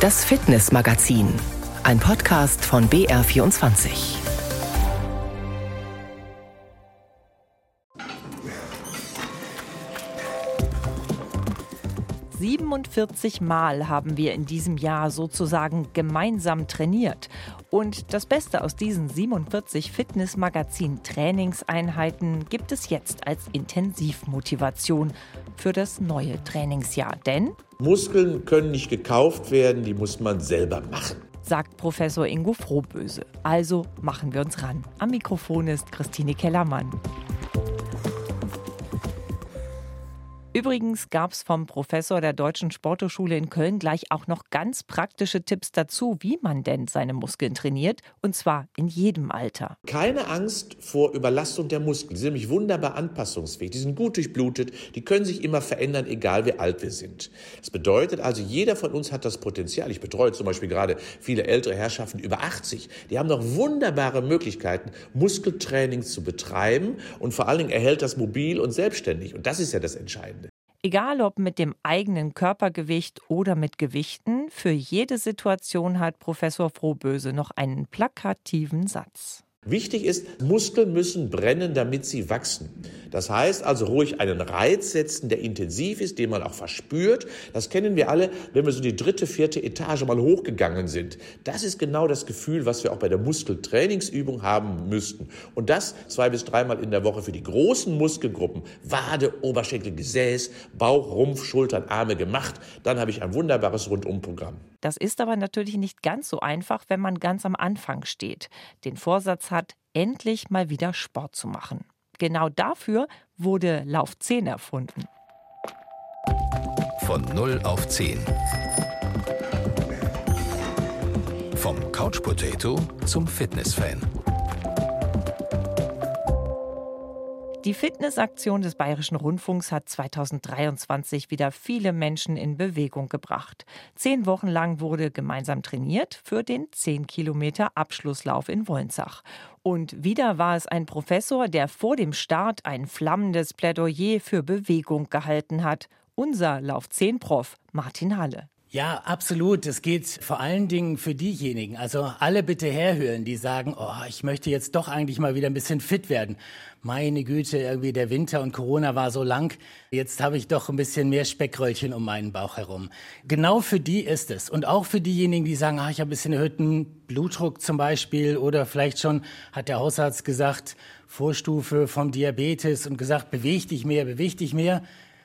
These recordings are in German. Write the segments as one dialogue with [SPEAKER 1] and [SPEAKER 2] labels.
[SPEAKER 1] Das Fitnessmagazin, ein Podcast von BR24.
[SPEAKER 2] 47 Mal haben wir in diesem Jahr sozusagen gemeinsam trainiert. Und das Beste aus diesen 47 Fitnessmagazin-Trainingseinheiten gibt es jetzt als Intensivmotivation für das neue Trainingsjahr. Denn
[SPEAKER 3] Muskeln können nicht gekauft werden, die muss man selber machen
[SPEAKER 2] sagt Professor Ingo Frohböse. Also machen wir uns ran. Am Mikrofon ist Christine Kellermann. Übrigens gab es vom Professor der Deutschen Sporthochschule in Köln gleich auch noch ganz praktische Tipps dazu, wie man denn seine Muskeln trainiert, und zwar in jedem Alter.
[SPEAKER 3] Keine Angst vor Überlastung der Muskeln. Die sind nämlich wunderbar anpassungsfähig. Die sind gut durchblutet. Die können sich immer verändern, egal wie alt wir sind. Das bedeutet also, jeder von uns hat das Potenzial. Ich betreue zum Beispiel gerade viele ältere Herrschaften über 80. Die haben noch wunderbare Möglichkeiten, Muskeltraining zu betreiben und vor allen Dingen erhält das mobil und selbstständig. Und das ist ja das Entscheidende.
[SPEAKER 2] Egal ob mit dem eigenen Körpergewicht oder mit Gewichten, für jede Situation hat Professor Frohböse noch einen plakativen Satz.
[SPEAKER 3] Wichtig ist, Muskeln müssen brennen, damit sie wachsen. Das heißt also ruhig einen Reiz setzen, der intensiv ist, den man auch verspürt. Das kennen wir alle, wenn wir so die dritte, vierte Etage mal hochgegangen sind. Das ist genau das Gefühl, was wir auch bei der Muskeltrainingsübung haben müssten. Und das zwei bis dreimal in der Woche für die großen Muskelgruppen. Wade, Oberschenkel, Gesäß, Bauch, Rumpf, Schultern, Arme gemacht. Dann habe ich ein wunderbares Rundumprogramm.
[SPEAKER 2] Das ist aber natürlich nicht ganz so einfach, wenn man ganz am Anfang steht, den Vorsatz hat, endlich mal wieder Sport zu machen. Genau dafür wurde Lauf 10 erfunden.
[SPEAKER 1] Von 0 auf 10. Vom Couch Potato zum Fitnessfan.
[SPEAKER 2] Die Fitnessaktion des Bayerischen Rundfunks hat 2023 wieder viele Menschen in Bewegung gebracht. Zehn Wochen lang wurde gemeinsam trainiert für den 10 Kilometer Abschlusslauf in Wolnzach. Und wieder war es ein Professor, der vor dem Start ein flammendes Plädoyer für Bewegung gehalten hat. Unser Lauf 10 Prof Martin Halle.
[SPEAKER 4] Ja, absolut. Es geht vor allen Dingen für diejenigen, also alle bitte herhören, die sagen, oh, ich möchte jetzt doch eigentlich mal wieder ein bisschen fit werden. Meine Güte, irgendwie der Winter und Corona war so lang. Jetzt habe ich doch ein bisschen mehr Speckröllchen um meinen Bauch herum. Genau für die ist es. Und auch für diejenigen, die sagen, ah, ich habe ein bisschen erhöhten Blutdruck zum Beispiel oder vielleicht schon hat der Hausarzt gesagt, Vorstufe vom Diabetes und gesagt, beweg dich mehr, beweg dich mehr.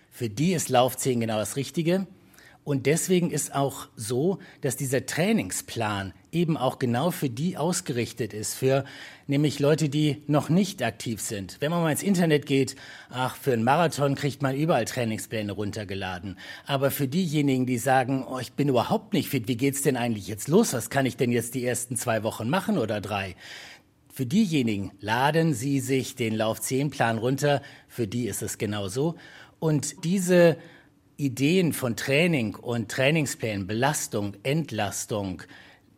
[SPEAKER 4] Für die ist Laufzehen genau das Richtige. Und deswegen ist auch so, dass dieser Trainingsplan eben auch genau für die ausgerichtet ist, für nämlich Leute, die noch nicht aktiv sind. Wenn man mal ins Internet geht, ach, für einen Marathon kriegt man überall Trainingspläne runtergeladen. Aber für diejenigen, die sagen, oh, ich bin überhaupt nicht fit, wie geht's denn eigentlich jetzt los? Was kann ich denn jetzt die ersten zwei Wochen machen oder drei? Für diejenigen laden Sie sich den Lauf 10 Plan runter. Für die ist es genauso. Und diese Ideen von Training und Trainingsplänen, Belastung, Entlastung,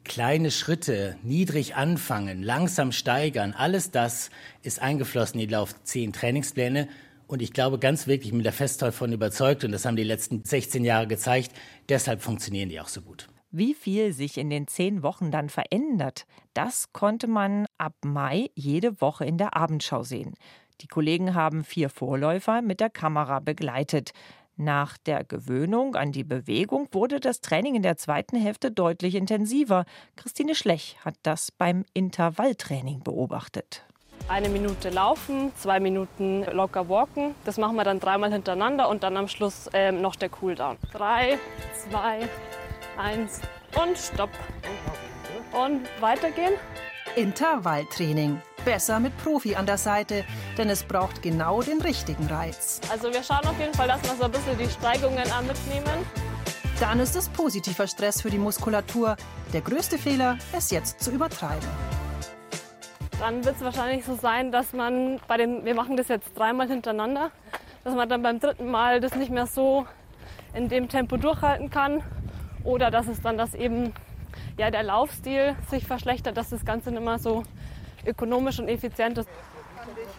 [SPEAKER 4] kleine Schritte, niedrig anfangen, langsam steigern, alles das ist eingeflossen in die Lauf 10 Trainingspläne. Und ich glaube ganz wirklich, mit der fest davon überzeugt, und das haben die letzten 16 Jahre gezeigt, deshalb funktionieren die auch so gut.
[SPEAKER 2] Wie viel sich in den zehn Wochen dann verändert, das konnte man ab Mai jede Woche in der Abendschau sehen. Die Kollegen haben vier Vorläufer mit der Kamera begleitet. Nach der Gewöhnung an die Bewegung wurde das Training in der zweiten Hälfte deutlich intensiver. Christine Schlech hat das beim Intervalltraining beobachtet.
[SPEAKER 5] Eine Minute laufen, zwei Minuten locker walken. Das machen wir dann dreimal hintereinander und dann am Schluss äh, noch der Cooldown. Drei, zwei, eins und stopp. Und weitergehen.
[SPEAKER 6] Intervalltraining. Besser mit Profi an der Seite, denn es braucht genau den richtigen Reiz.
[SPEAKER 5] Also wir schauen auf jeden Fall, dass wir so ein bisschen die Steigungen mitnehmen.
[SPEAKER 6] Dann ist es positiver Stress für die Muskulatur. Der größte Fehler, es jetzt zu übertreiben.
[SPEAKER 5] Dann wird es wahrscheinlich so sein, dass man bei dem, wir machen das jetzt dreimal hintereinander, dass man dann beim dritten Mal das nicht mehr so in dem Tempo durchhalten kann oder dass es dann das eben ja, der Laufstil sich verschlechtert, dass das Ganze nicht mehr so ökonomisch und effizient ist.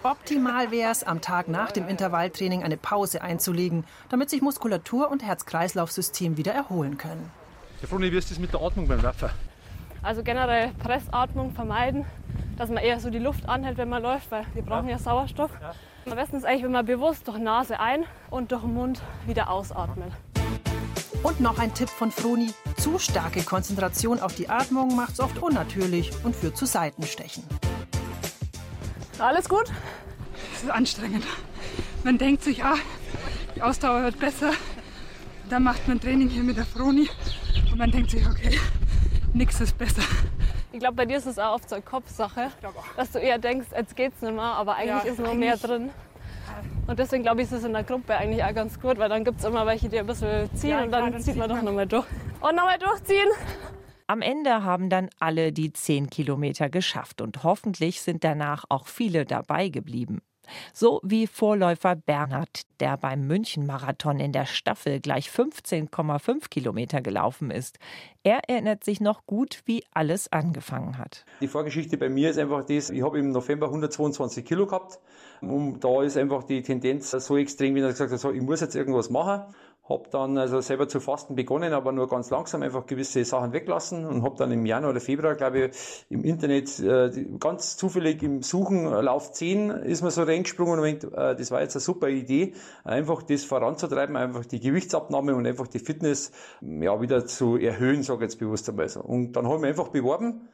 [SPEAKER 6] Optimal wäre es, am Tag nach dem Intervalltraining eine Pause einzulegen, damit sich Muskulatur und Herz-Kreislauf-System wieder erholen können.
[SPEAKER 7] Ja, Froni, wie ist das mit der Atmung beim Laufen?
[SPEAKER 5] Also generell Pressatmung vermeiden, dass man eher so die Luft anhält, wenn man läuft, weil wir brauchen ja, ja Sauerstoff. Ja. Am besten ist eigentlich, wenn man bewusst durch Nase ein und durch den Mund wieder ausatmet.
[SPEAKER 6] Und noch ein Tipp von Froni. Zu starke Konzentration auf die Atmung macht es oft unnatürlich und führt zu Seitenstechen.
[SPEAKER 5] Alles gut?
[SPEAKER 8] Es ist anstrengend. Man denkt sich, ah, die Ausdauer wird besser. Dann macht man Training hier mit der Froni und man denkt sich, okay, nichts ist besser.
[SPEAKER 5] Ich glaube, bei dir ist es auch oft so eine Kopfsache, dass du eher denkst, jetzt geht's nicht mehr, aber eigentlich ja, ist noch mehr drin. Und deswegen glaube ich, ist es in der Gruppe eigentlich auch ganz gut, weil dann gibt es immer welche, die ein bisschen ziehen ja, und dann, dann zieht man doch nochmal durch. Und nochmal durchziehen.
[SPEAKER 2] Am Ende haben dann alle die 10 Kilometer geschafft und hoffentlich sind danach auch viele dabei geblieben. So wie Vorläufer Bernhard, der beim München-Marathon in der Staffel gleich 15,5 Kilometer gelaufen ist. Er erinnert sich noch gut, wie alles angefangen hat.
[SPEAKER 9] Die Vorgeschichte bei mir ist einfach das, ich habe im November 122 Kilo gehabt und da ist einfach die Tendenz so extrem, wie er gesagt hat, so, ich muss jetzt irgendwas machen habe dann also selber zu fasten begonnen, aber nur ganz langsam einfach gewisse Sachen weglassen und habe dann im Januar oder Februar, glaube ich, im Internet äh, ganz zufällig im Suchen äh, Lauf 10 ist mir so reingesprungen und denkt, äh, das war jetzt eine super Idee, einfach das voranzutreiben, einfach die Gewichtsabnahme und einfach die Fitness ja wieder zu erhöhen, sage ich jetzt bewusst einmal so. Und dann habe ich mich einfach beworben,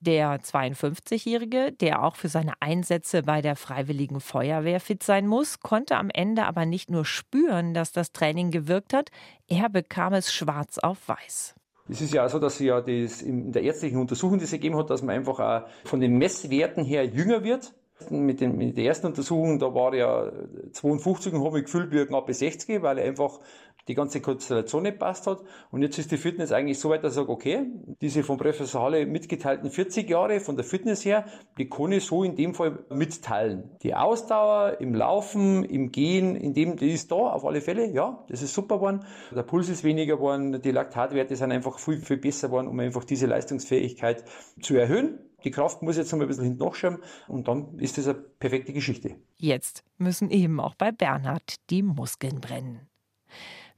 [SPEAKER 2] Der 52-Jährige, der auch für seine Einsätze bei der Freiwilligen Feuerwehr fit sein muss, konnte am Ende aber nicht nur spüren, dass das Training gewirkt hat. Er bekam es schwarz auf weiß.
[SPEAKER 9] Es ist ja so, dass sie ja das in der ärztlichen Untersuchung, die es gegeben hat, dass man einfach auch von den Messwerten her jünger wird. Mit, den, mit der ersten Untersuchung, da war er 52 und habe mich gefühlt wie knapp 60, weil er einfach die ganze Konstellation nicht passt hat. Und jetzt ist die Fitness eigentlich so weit, dass ich sage, okay, diese von Professor Halle mitgeteilten 40 Jahre von der Fitness her, die kann ich so in dem Fall mitteilen. Die Ausdauer im Laufen, im Gehen, in dem, die ist da auf alle Fälle, ja, das ist super geworden. Der Puls ist weniger geworden, die Laktatwerte sind einfach viel, viel besser geworden, um einfach diese Leistungsfähigkeit zu erhöhen. Die Kraft muss jetzt noch ein bisschen hinten und dann ist das eine perfekte Geschichte.
[SPEAKER 2] Jetzt müssen eben auch bei Bernhard die Muskeln brennen.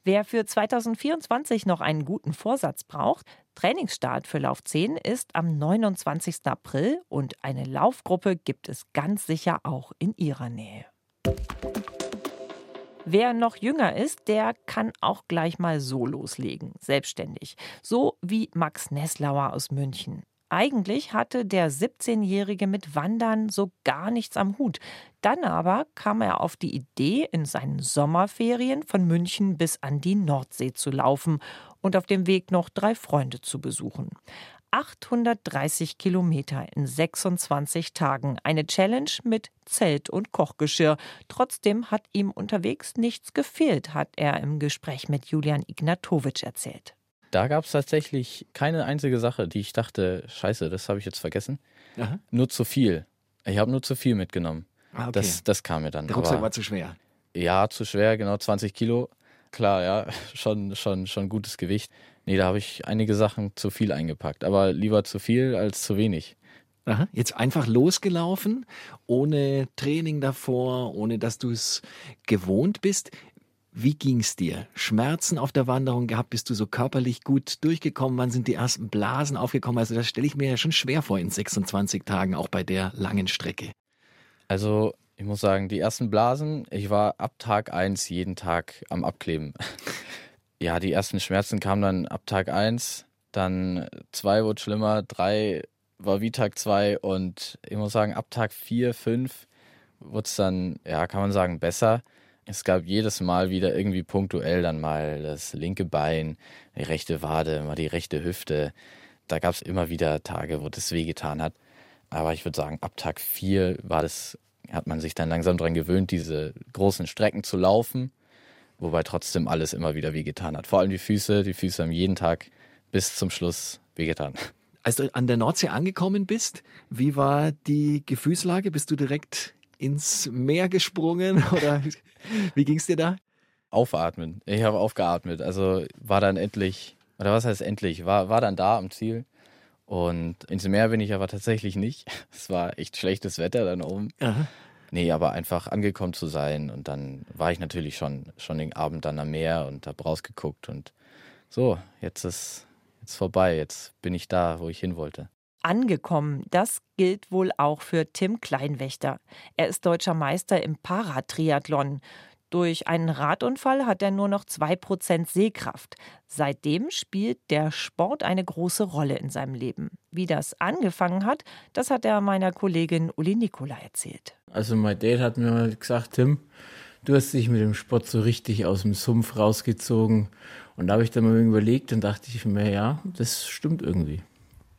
[SPEAKER 2] Wer für 2024 noch einen guten Vorsatz braucht, Trainingsstart für Lauf 10 ist am 29. April und eine Laufgruppe gibt es ganz sicher auch in Ihrer Nähe. Wer noch jünger ist, der kann auch gleich mal so loslegen, selbstständig. So wie Max Nesslauer aus München. Eigentlich hatte der 17-Jährige mit Wandern so gar nichts am Hut. Dann aber kam er auf die Idee, in seinen Sommerferien von München bis an die Nordsee zu laufen und auf dem Weg noch drei Freunde zu besuchen. 830 Kilometer in 26 Tagen. Eine Challenge mit Zelt und Kochgeschirr. Trotzdem hat ihm unterwegs nichts gefehlt, hat er im Gespräch mit Julian Ignatowitsch erzählt.
[SPEAKER 10] Da gab es tatsächlich keine einzige Sache, die ich dachte, scheiße, das habe ich jetzt vergessen. Aha. Nur zu viel. Ich habe nur zu viel mitgenommen. Ah, okay. das, das kam mir dann.
[SPEAKER 11] Der Rucksack war zu schwer.
[SPEAKER 10] Ja, zu schwer, genau 20 Kilo. Klar, ja, schon, schon, schon gutes Gewicht. Nee, da habe ich einige Sachen zu viel eingepackt. Aber lieber zu viel als zu wenig.
[SPEAKER 11] Aha. Jetzt einfach losgelaufen, ohne Training davor, ohne dass du es gewohnt bist. Wie ging's dir? Schmerzen auf der Wanderung gehabt? Bist du so körperlich gut durchgekommen? Wann sind die ersten Blasen aufgekommen? Also das stelle ich mir ja schon schwer vor in 26 Tagen, auch bei der langen Strecke.
[SPEAKER 10] Also ich muss sagen, die ersten Blasen, ich war ab Tag 1 jeden Tag am Abkleben. ja, die ersten Schmerzen kamen dann ab Tag 1, dann 2 wurde schlimmer, 3 war wie Tag 2 und ich muss sagen, ab Tag 4, 5 wurde es dann, ja, kann man sagen, besser. Es gab jedes Mal wieder irgendwie punktuell dann mal das linke Bein, die rechte Wade, mal die rechte Hüfte. Da gab es immer wieder Tage, wo das wehgetan hat. Aber ich würde sagen, ab Tag 4 war das, hat man sich dann langsam daran gewöhnt, diese großen Strecken zu laufen, wobei trotzdem alles immer wieder wehgetan hat. Vor allem die Füße, die Füße haben jeden Tag bis zum Schluss wehgetan.
[SPEAKER 11] Als du an der Nordsee angekommen bist, wie war die Gefühlslage? Bist du direkt ins Meer gesprungen oder wie ging es dir da?
[SPEAKER 10] Aufatmen. Ich habe aufgeatmet. Also war dann endlich, oder was heißt endlich, war, war dann da am Ziel. Und ins Meer bin ich aber tatsächlich nicht. Es war echt schlechtes Wetter dann oben. Aha. Nee, aber einfach angekommen zu sein. Und dann war ich natürlich schon, schon den Abend dann am Meer und habe rausgeguckt und so, jetzt ist jetzt vorbei, jetzt bin ich da, wo ich hin wollte.
[SPEAKER 2] Angekommen, das gilt wohl auch für Tim Kleinwächter. Er ist deutscher Meister im Paratriathlon. Durch einen Radunfall hat er nur noch 2% Sehkraft. Seitdem spielt der Sport eine große Rolle in seinem Leben. Wie das angefangen hat, das hat er meiner Kollegin Uli Nikola erzählt.
[SPEAKER 12] Also mein Dad hat mir mal gesagt, Tim, du hast dich mit dem Sport so richtig aus dem Sumpf rausgezogen. Und da habe ich dann mal überlegt und dachte ich mir, ja, das stimmt irgendwie.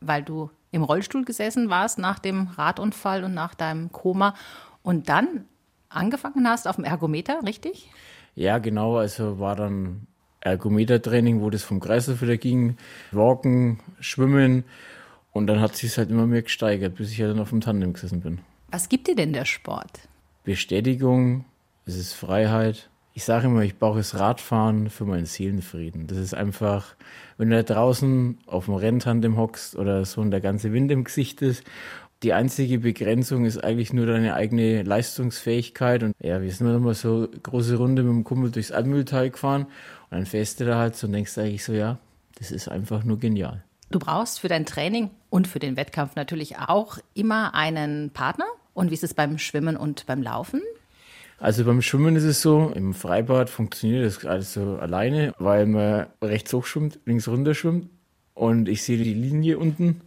[SPEAKER 13] Weil du im Rollstuhl gesessen warst nach dem Radunfall und nach deinem Koma und dann angefangen hast auf dem Ergometer, richtig?
[SPEAKER 12] Ja, genau. Also war dann Ergometertraining, wo das vom Kreislauf wieder ging, Walken, Schwimmen und dann hat sich halt immer mehr gesteigert, bis ich ja dann auf dem Tandem gesessen bin.
[SPEAKER 13] Was gibt dir denn der Sport?
[SPEAKER 12] Bestätigung, es ist Freiheit. Ich sage immer, ich brauche das Radfahren für meinen Seelenfrieden. Das ist einfach, wenn du da draußen auf dem Renntandem hockst oder so und der ganze Wind im Gesicht ist die einzige Begrenzung ist eigentlich nur deine eigene Leistungsfähigkeit. Und ja, wir sind dann mal so große Runde mit dem Kumpel durchs Almühltal gefahren. Und dann fährst du da halt so und denkst eigentlich so, ja, das ist einfach nur genial.
[SPEAKER 13] Du brauchst für dein Training und für den Wettkampf natürlich auch immer einen Partner. Und wie ist es beim Schwimmen und beim Laufen?
[SPEAKER 12] Also beim Schwimmen ist es so, im Freibad funktioniert das alles so alleine, weil man rechts hoch schwimmt, links runter schwimmt und ich sehe die Linie unten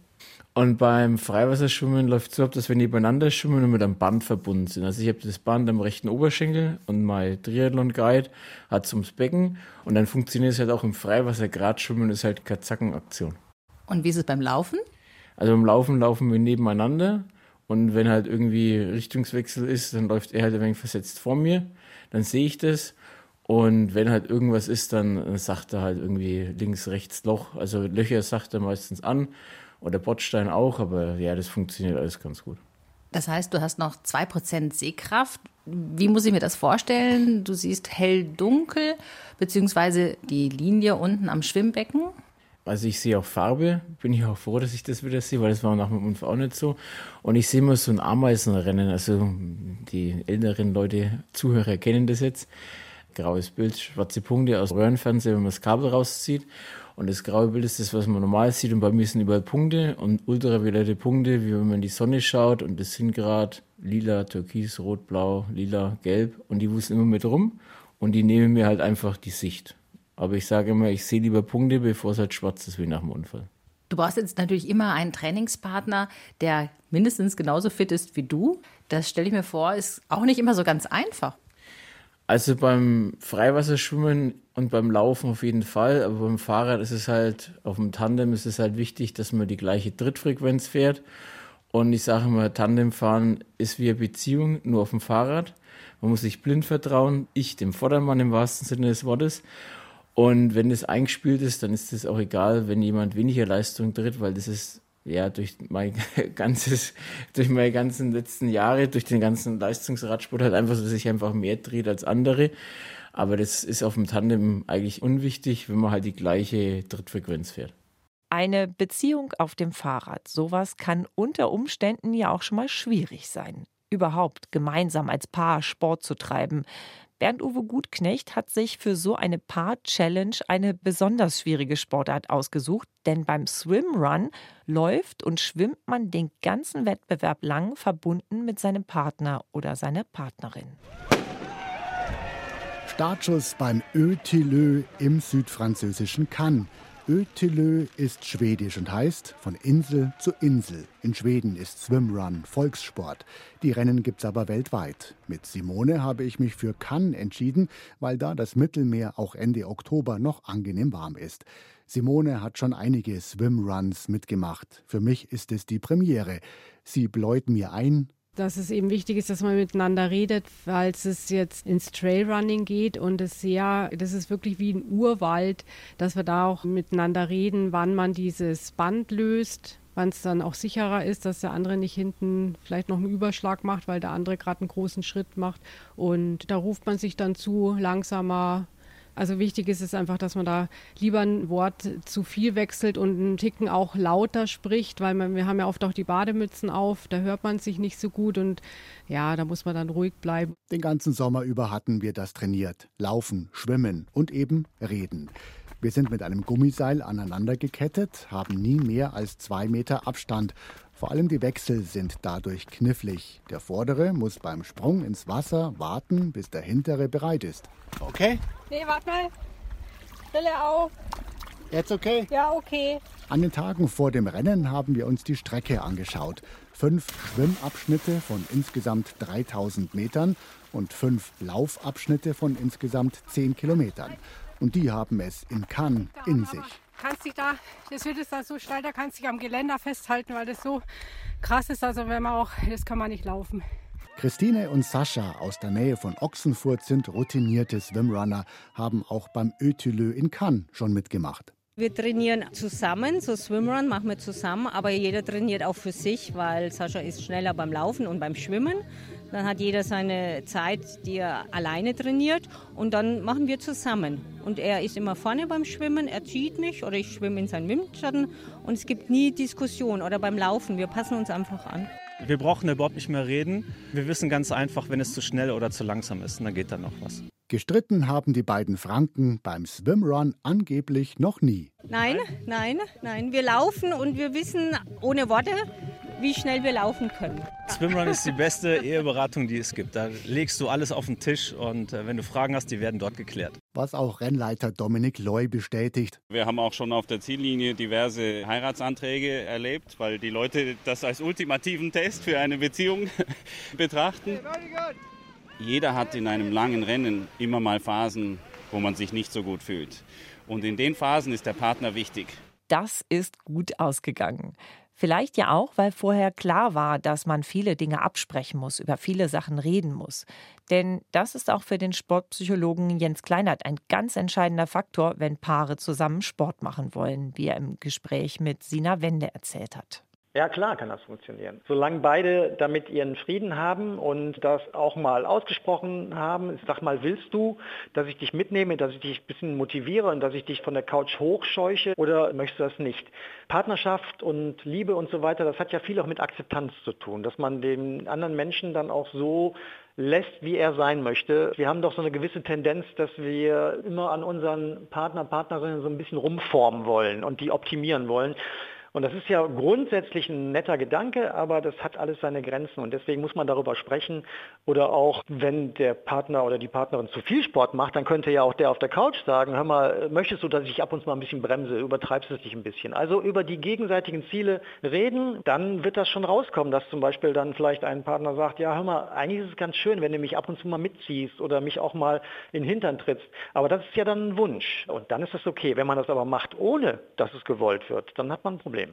[SPEAKER 12] und beim Freiwasserschwimmen läuft es so ab, dass wir nebeneinander schwimmen und mit einem Band verbunden sind. Also ich habe das Band am rechten Oberschenkel und mein Triathlon-Guide hat ums Becken und dann funktioniert es halt auch im Freiwasser. Gerade schwimmen ist halt keine Zackenaktion.
[SPEAKER 13] Und wie ist es beim Laufen?
[SPEAKER 12] Also beim Laufen laufen wir nebeneinander und wenn halt irgendwie Richtungswechsel ist, dann läuft er halt ein wenig versetzt vor mir. Dann sehe ich das und wenn halt irgendwas ist, dann sagt er halt irgendwie links, rechts Loch. Also Löcher sagt er meistens an oder Bordstein auch, aber ja, das funktioniert alles ganz gut.
[SPEAKER 13] Das heißt, du hast noch 2% Sehkraft. Wie muss ich mir das vorstellen? Du siehst hell-dunkel, beziehungsweise die Linie unten am Schwimmbecken.
[SPEAKER 12] Also ich sehe auch Farbe, bin ich auch froh, dass ich das wieder sehe, weil das war nach dem Unfall auch nicht so. Und ich sehe immer so ein Ameisenrennen, also die älteren Leute, Zuhörer kennen das jetzt. Graues Bild, schwarze Punkte aus Röhrenfernseher, wenn man das Kabel rauszieht. Und das graue Bild ist das, was man normal sieht. Und bei mir sind überall Punkte und ultraviolette Punkte, wie wenn man in die Sonne schaut. Und das sind gerade lila, türkis, rot, blau, lila, gelb. Und die wuseln immer mit rum. Und die nehmen mir halt einfach die Sicht. Aber ich sage immer, ich sehe lieber Punkte, bevor es halt schwarz ist wie nach dem Unfall.
[SPEAKER 13] Du brauchst jetzt natürlich immer einen Trainingspartner, der mindestens genauso fit ist wie du. Das stelle ich mir vor, ist auch nicht immer so ganz einfach.
[SPEAKER 12] Also beim Freiwasserschwimmen und beim Laufen auf jeden Fall, aber beim Fahrrad ist es halt, auf dem Tandem ist es halt wichtig, dass man die gleiche Trittfrequenz fährt. Und ich sage immer, Tandemfahren ist wie eine Beziehung, nur auf dem Fahrrad. Man muss sich blind vertrauen, ich dem Vordermann im wahrsten Sinne des Wortes. Und wenn das eingespielt ist, dann ist es auch egal, wenn jemand weniger Leistung tritt, weil das ist ja, durch mein ganzes, durch meine ganzen letzten Jahre, durch den ganzen Leistungsradsport halt einfach so, dass ich einfach mehr dreht als andere. Aber das ist auf dem Tandem eigentlich unwichtig, wenn man halt die gleiche Trittfrequenz fährt.
[SPEAKER 2] Eine Beziehung auf dem Fahrrad, sowas kann unter Umständen ja auch schon mal schwierig sein. Überhaupt gemeinsam als Paar Sport zu treiben. Bernd-Uwe Gutknecht hat sich für so eine Paar-Challenge eine besonders schwierige Sportart ausgesucht, denn beim Swimrun läuft und schwimmt man den ganzen Wettbewerb lang verbunden mit seinem Partner oder seiner Partnerin.
[SPEAKER 14] Startschuss beim Ötilö im südfranzösischen Cannes. Ötilö ist schwedisch und heißt von Insel zu Insel. In Schweden ist Swimrun Volkssport. Die Rennen gibt's aber weltweit. Mit Simone habe ich mich für Cannes entschieden, weil da das Mittelmeer auch Ende Oktober noch angenehm warm ist. Simone hat schon einige Swimruns mitgemacht. Für mich ist es die Premiere. Sie bläut mir ein,
[SPEAKER 15] dass es eben wichtig ist, dass man miteinander redet, weil es jetzt ins Trailrunning geht und es sehr, das ist wirklich wie ein Urwald, dass wir da auch miteinander reden, wann man dieses Band löst, wann es dann auch sicherer ist, dass der andere nicht hinten vielleicht noch einen Überschlag macht, weil der andere gerade einen großen Schritt macht. Und da ruft man sich dann zu, langsamer, also wichtig ist es einfach, dass man da lieber ein Wort zu viel wechselt und einen Ticken auch lauter spricht, weil man, wir haben ja oft auch die Bademützen auf, da hört man sich nicht so gut und ja, da muss man dann ruhig bleiben.
[SPEAKER 14] Den ganzen Sommer über hatten wir das trainiert. Laufen, schwimmen und eben reden.
[SPEAKER 16] Wir sind mit einem Gummiseil aneinander gekettet, haben nie mehr als zwei Meter Abstand. Vor allem die Wechsel sind dadurch knifflig. Der vordere muss beim Sprung ins Wasser warten, bis der hintere bereit ist. Okay?
[SPEAKER 15] Nee, warte mal. Brille auf.
[SPEAKER 16] Jetzt okay?
[SPEAKER 15] Ja, okay.
[SPEAKER 16] An den Tagen vor dem Rennen haben wir uns die Strecke angeschaut. Fünf Schwimmabschnitte von insgesamt 3000 Metern und fünf Laufabschnitte von insgesamt 10 Kilometern. Und die haben es in Cannes in sich.
[SPEAKER 15] Kannst dich da, das wird jetzt da so steil, da kannst dich am Geländer festhalten, weil das so krass ist. Also wenn man auch, das kann man nicht laufen.
[SPEAKER 16] Christine und Sascha aus der Nähe von Ochsenfurt sind routinierte Swimrunner, haben auch beim Ötülö in Cannes schon mitgemacht.
[SPEAKER 13] Wir trainieren zusammen, so Swimrun machen wir zusammen, aber jeder trainiert auch für sich, weil Sascha ist schneller beim Laufen und beim Schwimmen. Dann hat jeder seine Zeit, die er alleine trainiert und dann machen wir zusammen. Und er ist immer vorne beim Schwimmen, er zieht mich oder ich schwimme in seinen Windschatten und es gibt nie Diskussion oder beim Laufen, wir passen uns einfach an.
[SPEAKER 17] Wir brauchen überhaupt nicht mehr reden. Wir wissen ganz einfach, wenn es zu schnell oder zu langsam ist, dann geht da noch was.
[SPEAKER 16] Gestritten haben die beiden Franken beim Swimrun angeblich noch nie.
[SPEAKER 13] Nein, nein, nein. Wir laufen und wir wissen ohne Worte, wie schnell wir laufen können.
[SPEAKER 17] Swimrun ist die beste Eheberatung, die es gibt. Da legst du alles auf den Tisch und äh, wenn du Fragen hast, die werden dort geklärt.
[SPEAKER 16] Was auch Rennleiter Dominik Loy bestätigt.
[SPEAKER 18] Wir haben auch schon auf der Ziellinie diverse Heiratsanträge erlebt, weil die Leute das als ultimativen Test für eine Beziehung betrachten. Jeder hat in einem langen Rennen immer mal Phasen, wo man sich nicht so gut fühlt. Und in den Phasen ist der Partner wichtig.
[SPEAKER 2] Das ist gut ausgegangen. Vielleicht ja auch, weil vorher klar war, dass man viele Dinge absprechen muss, über viele Sachen reden muss. Denn das ist auch für den Sportpsychologen Jens Kleinert ein ganz entscheidender Faktor, wenn Paare zusammen Sport machen wollen, wie er im Gespräch mit Sina Wende erzählt hat.
[SPEAKER 19] Ja, klar kann das funktionieren. Solange beide damit ihren Frieden haben und das auch mal ausgesprochen haben, sag mal, willst du, dass ich dich mitnehme, dass ich dich ein bisschen motiviere und dass ich dich von der Couch hochscheuche oder möchtest du das nicht? Partnerschaft und Liebe und so weiter, das hat ja viel auch mit Akzeptanz zu tun, dass man den anderen Menschen dann auch so lässt, wie er sein möchte. Wir haben doch so eine gewisse Tendenz, dass wir immer an unseren Partner, Partnerinnen so ein bisschen rumformen wollen und die optimieren wollen. Und das ist ja grundsätzlich ein netter Gedanke, aber das hat alles seine Grenzen und deswegen muss man darüber sprechen. Oder auch, wenn der Partner oder die Partnerin zu viel Sport macht, dann könnte ja auch der auf der Couch sagen, hör mal, möchtest du, dass ich ab und zu mal ein bisschen bremse, übertreibst du es dich ein bisschen. Also über die gegenseitigen Ziele reden, dann wird das schon rauskommen, dass zum Beispiel dann vielleicht ein Partner sagt, ja hör mal, eigentlich ist es ganz schön, wenn du mich ab und zu mal mitziehst oder mich auch mal in den Hintern trittst. Aber das ist ja dann ein Wunsch und dann ist das okay. Wenn man das aber macht, ohne dass es gewollt wird, dann hat man ein Problem.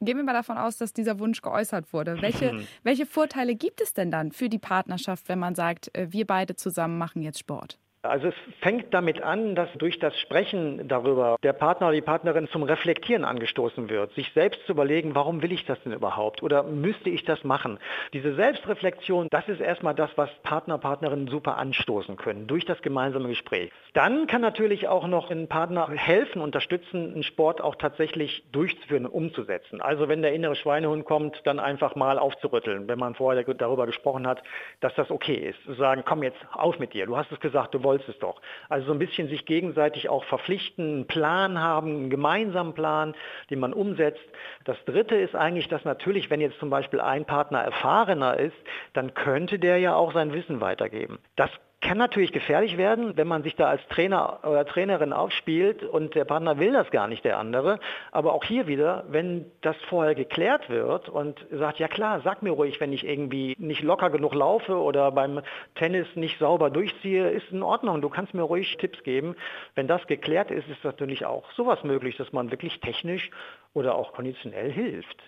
[SPEAKER 20] Gehen wir mal davon aus, dass dieser Wunsch geäußert wurde. Welche, welche Vorteile gibt es denn dann für die Partnerschaft, wenn man sagt, äh, wir beide zusammen machen jetzt Sport?
[SPEAKER 19] Also es fängt damit an, dass durch das Sprechen darüber der Partner oder die Partnerin zum Reflektieren angestoßen wird, sich selbst zu überlegen, warum will ich das denn überhaupt oder müsste ich das machen. Diese Selbstreflexion, das ist erstmal das, was Partner, Partnerinnen super anstoßen können durch das gemeinsame Gespräch. Dann kann natürlich auch noch ein Partner helfen, unterstützen, einen Sport auch tatsächlich durchzuführen und umzusetzen. Also wenn der innere Schweinehund kommt, dann einfach mal aufzurütteln, wenn man vorher darüber gesprochen hat, dass das okay ist. Zu sagen, komm jetzt auf mit dir, du hast es gesagt, du wolltest wolltest es doch. Also so ein bisschen sich gegenseitig auch verpflichten, einen Plan haben, einen gemeinsamen Plan, den man umsetzt. Das Dritte ist eigentlich, dass natürlich, wenn jetzt zum Beispiel ein Partner erfahrener ist, dann könnte der ja auch sein Wissen weitergeben. Das kann natürlich gefährlich werden, wenn man sich da als Trainer oder Trainerin aufspielt und der Partner will das gar nicht, der andere. Aber auch hier wieder, wenn das vorher geklärt wird und sagt, ja klar, sag mir ruhig, wenn ich irgendwie nicht locker genug laufe oder beim Tennis nicht sauber durchziehe, ist in Ordnung. Du kannst mir ruhig Tipps geben. Wenn das geklärt ist, ist natürlich auch sowas möglich, dass man wirklich technisch oder auch konditionell hilft.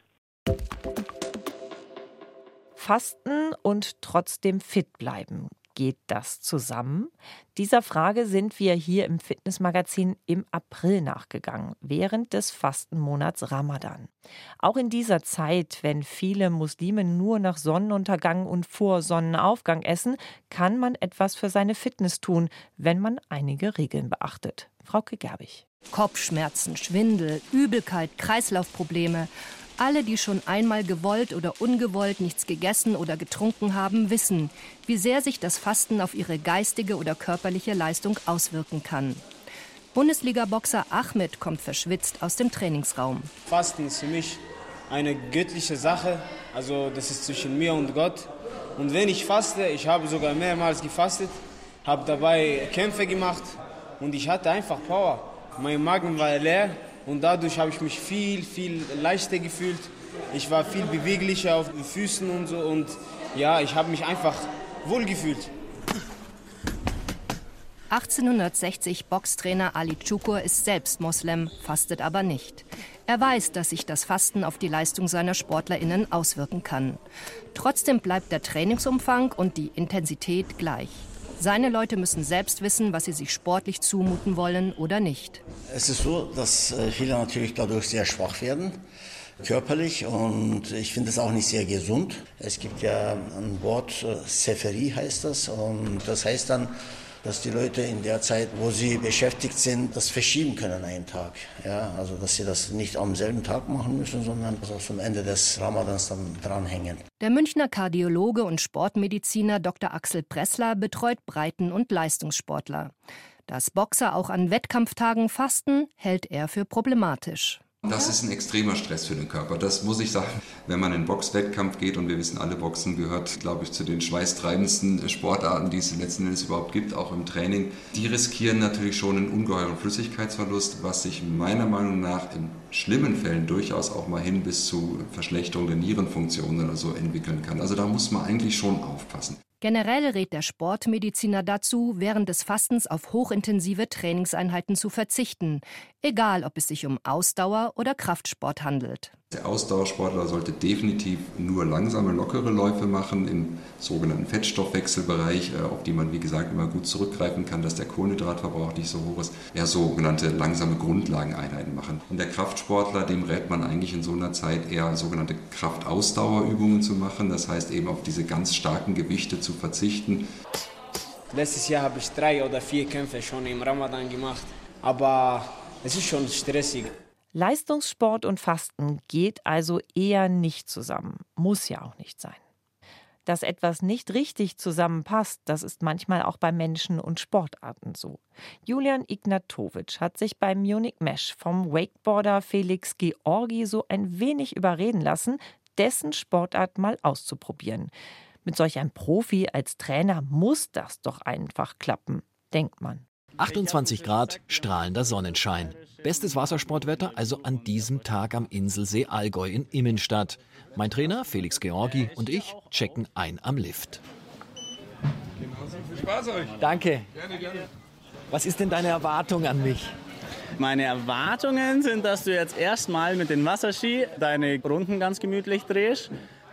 [SPEAKER 2] Fasten und trotzdem fit bleiben. Geht das zusammen? Dieser Frage sind wir hier im Fitnessmagazin im April nachgegangen, während des Fastenmonats Ramadan. Auch in dieser Zeit, wenn viele Muslime nur nach Sonnenuntergang und vor Sonnenaufgang essen, kann man etwas für seine Fitness tun, wenn man einige Regeln beachtet. Frau Gerbig.
[SPEAKER 21] Kopfschmerzen, Schwindel, Übelkeit, Kreislaufprobleme. Alle, die schon einmal gewollt oder ungewollt nichts gegessen oder getrunken haben, wissen, wie sehr sich das Fasten auf ihre geistige oder körperliche Leistung auswirken kann. Bundesliga-Boxer Ahmed kommt verschwitzt aus dem Trainingsraum.
[SPEAKER 22] Fasten ist für mich eine göttliche Sache. Also das ist zwischen mir und Gott. Und wenn ich faste, ich habe sogar mehrmals gefastet, habe dabei Kämpfe gemacht und ich hatte einfach Power. Mein Magen war leer und dadurch habe ich mich viel, viel leichter gefühlt. Ich war viel beweglicher auf den Füßen und so und ja, ich habe mich einfach wohl gefühlt.
[SPEAKER 21] 1860 Boxtrainer Ali Chukur ist selbst Moslem, fastet aber nicht. Er weiß, dass sich das Fasten auf die Leistung seiner SportlerInnen auswirken kann. Trotzdem bleibt der Trainingsumfang und die Intensität gleich. Seine Leute müssen selbst wissen, was sie sich sportlich zumuten wollen oder nicht.
[SPEAKER 23] Es ist so, dass äh, viele natürlich dadurch sehr schwach werden, körperlich. Und ich finde es auch nicht sehr gesund. Es gibt ja ein Wort, äh, Sepheri heißt das. Und das heißt dann, dass die Leute in der Zeit, wo sie beschäftigt sind, das verschieben können einen Tag. Ja, also dass sie das nicht am selben Tag machen müssen, sondern also zum Ende des Ramadans dann dranhängen.
[SPEAKER 21] Der Münchner Kardiologe und Sportmediziner Dr. Axel Pressler betreut Breiten- und Leistungssportler. Dass Boxer auch an Wettkampftagen fasten, hält er für problematisch.
[SPEAKER 24] Das ist ein extremer Stress für den Körper. Das muss ich sagen. Wenn man in einen Boxwettkampf geht und wir wissen alle, Boxen gehört, glaube ich, zu den schweißtreibendsten Sportarten, die es letzten Endes überhaupt gibt, auch im Training. Die riskieren natürlich schon einen ungeheuren Flüssigkeitsverlust, was sich meiner Meinung nach in schlimmen Fällen durchaus auch mal hin bis zu Verschlechterung der Nierenfunktionen oder so entwickeln kann. Also da muss man eigentlich schon aufpassen.
[SPEAKER 21] Generell rät der Sportmediziner dazu, während des Fastens auf hochintensive Trainingseinheiten zu verzichten, egal ob es sich um Ausdauer oder Kraftsport handelt.
[SPEAKER 24] Der Ausdauersportler sollte definitiv nur langsame, lockere Läufe machen im sogenannten Fettstoffwechselbereich, äh, auf die man, wie gesagt, immer gut zurückgreifen kann, dass der Kohlenhydratverbrauch nicht so hoch ist. Ja, sogenannte langsame Grundlageneinheiten machen. Und der Kraftsportler, dem rät man eigentlich in so einer Zeit eher sogenannte Kraftausdauerübungen zu machen. Das heißt eben auf diese ganz starken Gewichte zu verzichten.
[SPEAKER 22] Letztes Jahr habe ich drei oder vier Kämpfe schon im Ramadan gemacht, aber es ist schon stressig.
[SPEAKER 2] Leistungssport und Fasten geht also eher nicht zusammen. Muss ja auch nicht sein. Dass etwas nicht richtig zusammenpasst, das ist manchmal auch bei Menschen und Sportarten so. Julian Ignatowitsch hat sich beim Munich Mesh vom Wakeboarder Felix Georgi so ein wenig überreden lassen, dessen Sportart mal auszuprobieren. Mit solch einem Profi als Trainer muss das doch einfach klappen, denkt man.
[SPEAKER 11] 28 Grad, strahlender Sonnenschein. Bestes Wassersportwetter also an diesem Tag am Inselsee Allgäu in Immenstadt. Mein Trainer Felix Georgi und ich checken ein am Lift.
[SPEAKER 25] Viel Spaß euch.
[SPEAKER 11] Danke.
[SPEAKER 25] Gerne, gerne.
[SPEAKER 11] Was ist denn deine Erwartung an mich?
[SPEAKER 26] Meine Erwartungen sind, dass du jetzt erstmal mit den Wasserski deine Runden ganz gemütlich drehst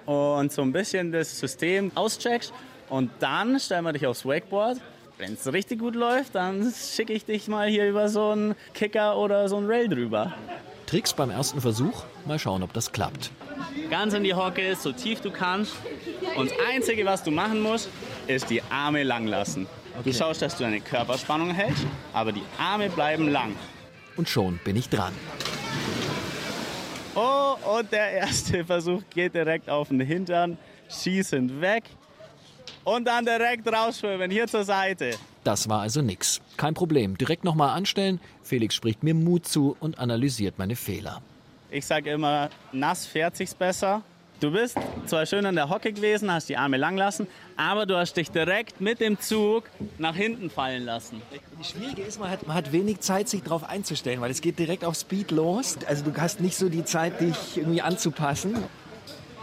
[SPEAKER 26] und so ein bisschen das System auscheckst. Und dann stellen wir dich aufs Wakeboard wenn es richtig gut läuft, dann schicke ich dich mal hier über so einen Kicker oder so einen Rail drüber.
[SPEAKER 11] Tricks beim ersten Versuch. Mal schauen, ob das klappt.
[SPEAKER 26] Ganz in die Hocke, so tief du kannst. Und das Einzige, was du machen musst, ist die Arme lang lassen. Okay. Du schaust, dass du deine Körperspannung hältst, aber die Arme bleiben lang.
[SPEAKER 11] Und schon bin ich dran.
[SPEAKER 26] Oh, und der erste Versuch geht direkt auf den Hintern. Schießend weg. Und dann direkt rausschwimmen, hier zur Seite.
[SPEAKER 11] Das war also nix. Kein Problem. Direkt nochmal anstellen. Felix spricht mir Mut zu und analysiert meine Fehler.
[SPEAKER 26] Ich sage immer, nass fährt sich's besser. Du bist zwar schön an der Hocke gewesen, hast die Arme lang lassen, aber du hast dich direkt mit dem Zug nach hinten fallen lassen.
[SPEAKER 11] Das Schwierige ist, man hat, man hat wenig Zeit, sich darauf einzustellen, weil es geht direkt auf Speed los. Also du hast nicht so die Zeit, dich irgendwie anzupassen.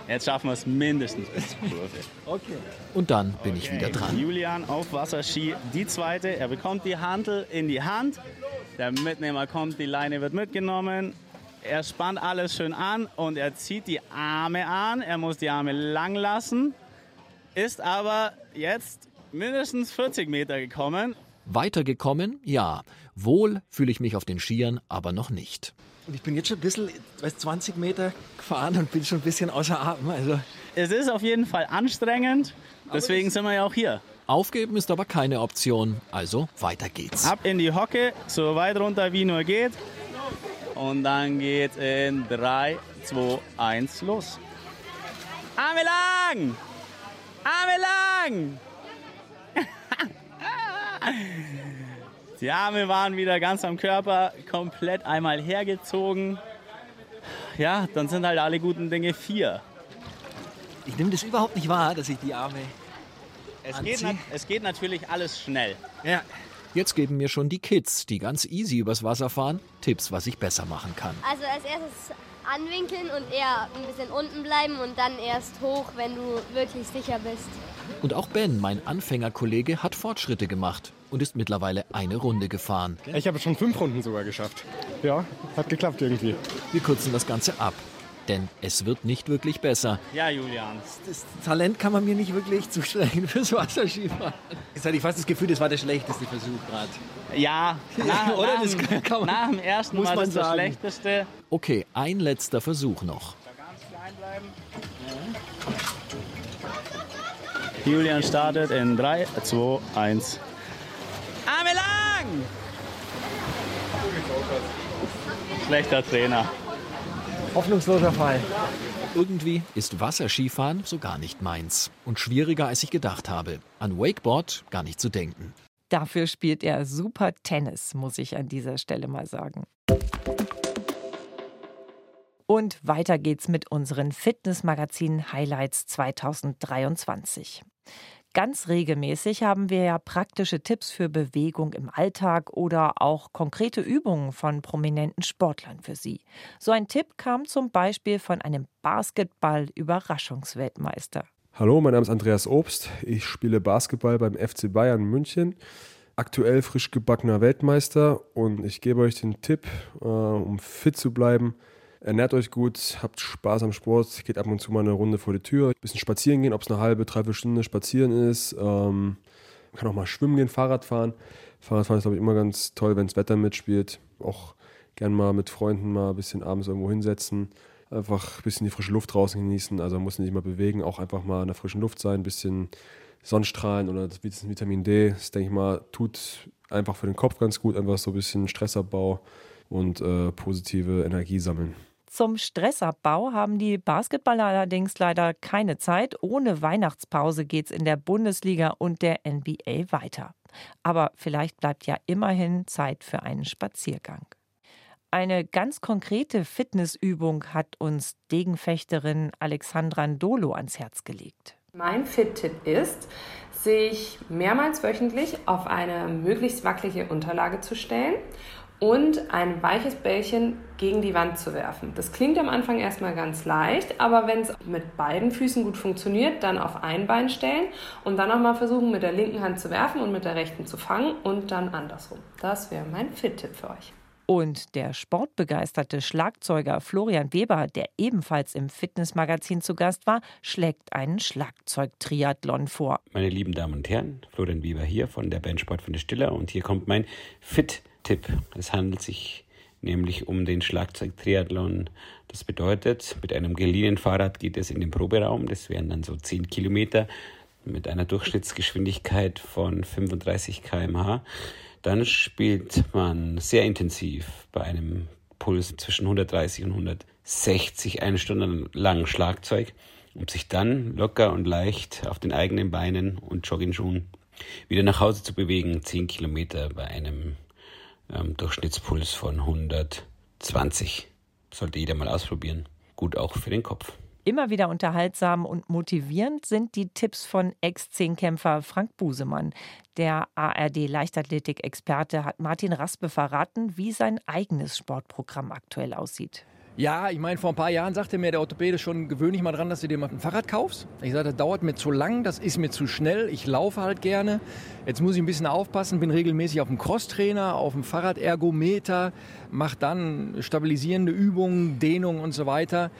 [SPEAKER 26] Jetzt schaffen wir es mindestens bis zur Kurve.
[SPEAKER 11] Okay. Und dann bin okay. ich wieder dran.
[SPEAKER 26] Julian auf Wasserski, die zweite. Er bekommt die Handel in die Hand. Der Mitnehmer kommt, die Leine wird mitgenommen. Er spannt alles schön an und er zieht die Arme an. Er muss die Arme lang lassen. Ist aber jetzt mindestens 40 Meter gekommen.
[SPEAKER 11] Weitergekommen? Ja. Wohl fühle ich mich auf den Skiern, aber noch nicht. Und ich bin jetzt schon ein bisschen, weiß, 20 Meter gefahren und bin schon ein bisschen außer Atem. Also.
[SPEAKER 26] Es ist auf jeden Fall anstrengend, deswegen sind wir ja auch hier.
[SPEAKER 11] Aufgeben ist aber keine Option, also weiter geht's.
[SPEAKER 26] Ab in die Hocke, so weit runter wie nur geht. Und dann geht's in 3, 2, 1 los. Arme lang! Arme lang! Die Arme waren wieder ganz am Körper, komplett einmal hergezogen. Ja, dann sind halt alle guten Dinge vier.
[SPEAKER 11] Ich nehme das überhaupt nicht wahr, dass ich die Arme
[SPEAKER 26] es geht, es geht natürlich alles schnell.
[SPEAKER 11] Ja. Jetzt geben mir schon die Kids, die ganz easy übers Wasser fahren, Tipps, was ich besser machen kann.
[SPEAKER 27] Also als erstes anwinkeln und eher ein bisschen unten bleiben und dann erst hoch, wenn du wirklich sicher bist.
[SPEAKER 11] Und auch Ben, mein Anfängerkollege, hat Fortschritte gemacht und ist mittlerweile eine Runde gefahren.
[SPEAKER 28] Ich habe schon fünf Runden sogar geschafft. Ja, hat geklappt irgendwie.
[SPEAKER 11] Wir kürzen das Ganze ab. Denn es wird nicht wirklich besser.
[SPEAKER 26] Ja, Julian.
[SPEAKER 11] Das Talent kann man mir nicht wirklich zuschlagen fürs Wasserskifahren. Jetzt hatte ich fast das Gefühl, das war der schlechteste Versuch gerade.
[SPEAKER 26] Ja, nach,
[SPEAKER 11] Oder?
[SPEAKER 26] nach,
[SPEAKER 11] Das
[SPEAKER 26] dem-
[SPEAKER 11] kann man-
[SPEAKER 26] nach dem ersten
[SPEAKER 11] muss
[SPEAKER 26] Mal
[SPEAKER 11] man
[SPEAKER 26] das ist das
[SPEAKER 11] sagen.
[SPEAKER 26] Schlechteste.
[SPEAKER 11] Okay, ein letzter Versuch noch.
[SPEAKER 26] Julian startet in 3, 2, 1. Lang! Schlechter Trainer.
[SPEAKER 11] Hoffnungsloser Fall. Irgendwie ist Wasserskifahren so gar nicht meins. Und schwieriger, als ich gedacht habe. An Wakeboard gar nicht zu denken.
[SPEAKER 2] Dafür spielt er super Tennis, muss ich an dieser Stelle mal sagen. Und weiter geht's mit unseren Fitnessmagazin-Highlights 2023. Ganz regelmäßig haben wir ja praktische Tipps für Bewegung im Alltag oder auch konkrete Übungen von prominenten Sportlern für Sie. So ein Tipp kam zum Beispiel von einem Basketball-Überraschungsweltmeister.
[SPEAKER 29] Hallo, mein Name ist Andreas Obst. Ich spiele Basketball beim FC Bayern München. Aktuell frisch gebackener Weltmeister und ich gebe euch den Tipp, äh, um fit zu bleiben. Ernährt euch gut, habt Spaß am Sport, geht ab und zu mal eine Runde vor die Tür, ein bisschen spazieren gehen, ob es eine halbe, dreiviertel Stunde spazieren ist. Ähm, kann auch mal schwimmen gehen, Fahrrad fahren. Fahrradfahren ist, glaube ich, immer ganz toll, wenn das Wetter mitspielt. Auch gern mal mit Freunden mal ein bisschen abends irgendwo hinsetzen. Einfach ein bisschen die frische Luft draußen genießen. Also man muss nicht immer bewegen, auch einfach mal in der frischen Luft sein, ein bisschen Sonnenstrahlen oder das Vitamin D. Das denke ich mal, tut einfach für den Kopf ganz gut. Einfach so ein bisschen Stressabbau und äh, positive Energie sammeln.
[SPEAKER 2] Zum Stressabbau haben die Basketballer allerdings leider keine Zeit. Ohne Weihnachtspause geht's in der Bundesliga und der NBA weiter. Aber vielleicht bleibt ja immerhin Zeit für einen Spaziergang. Eine ganz konkrete Fitnessübung hat uns Degenfechterin Alexandra Ndolo ans Herz gelegt.
[SPEAKER 30] Mein Fit-Tipp ist, sich mehrmals wöchentlich auf eine möglichst wackelige Unterlage zu stellen und ein weiches Bällchen gegen die Wand zu werfen. Das klingt am Anfang erstmal ganz leicht, aber wenn es mit beiden Füßen gut funktioniert, dann auf ein Bein stellen und dann nochmal versuchen, mit der linken Hand zu werfen und mit der rechten zu fangen und dann andersrum. Das wäre mein Fit-Tipp für euch.
[SPEAKER 2] Und der sportbegeisterte Schlagzeuger Florian Weber, der ebenfalls im Fitnessmagazin zu Gast war, schlägt einen Schlagzeugtriathlon vor.
[SPEAKER 31] Meine lieben Damen und Herren, Florian Weber hier von der Band Sport von der Stiller und hier kommt mein Fit-Tipp. Es handelt sich nämlich um den Schlagzeug-Triathlon. Das bedeutet, mit einem geliehenen Fahrrad geht es in den Proberaum. Das wären dann so 10 Kilometer mit einer Durchschnittsgeschwindigkeit von 35 km/h. Dann spielt man sehr intensiv bei einem Puls zwischen 130 und 160 eine Stunde lang Schlagzeug, um sich dann locker und leicht auf den eigenen Beinen und Joggingschuhen wieder nach Hause zu bewegen. 10 Kilometer bei einem ähm, Durchschnittspuls von 120. Sollte jeder mal ausprobieren. Gut auch für den Kopf.
[SPEAKER 2] Immer wieder unterhaltsam und motivierend sind die Tipps von Ex-Zehnkämpfer Frank Busemann. Der ARD-Leichtathletik-Experte hat Martin Raspe verraten, wie sein eigenes Sportprogramm aktuell aussieht.
[SPEAKER 32] Ja, ich meine, vor ein paar Jahren sagte mir der Orthopäde schon, gewöhn dich mal dran, dass du dir mal ein Fahrrad kaufst. Ich sagte, das dauert mir zu lang, das ist mir zu schnell, ich laufe halt gerne. Jetzt muss ich ein bisschen aufpassen, bin regelmäßig auf dem Crosstrainer, auf dem Fahrradergometer, mache dann stabilisierende Übungen, Dehnung und so weiter.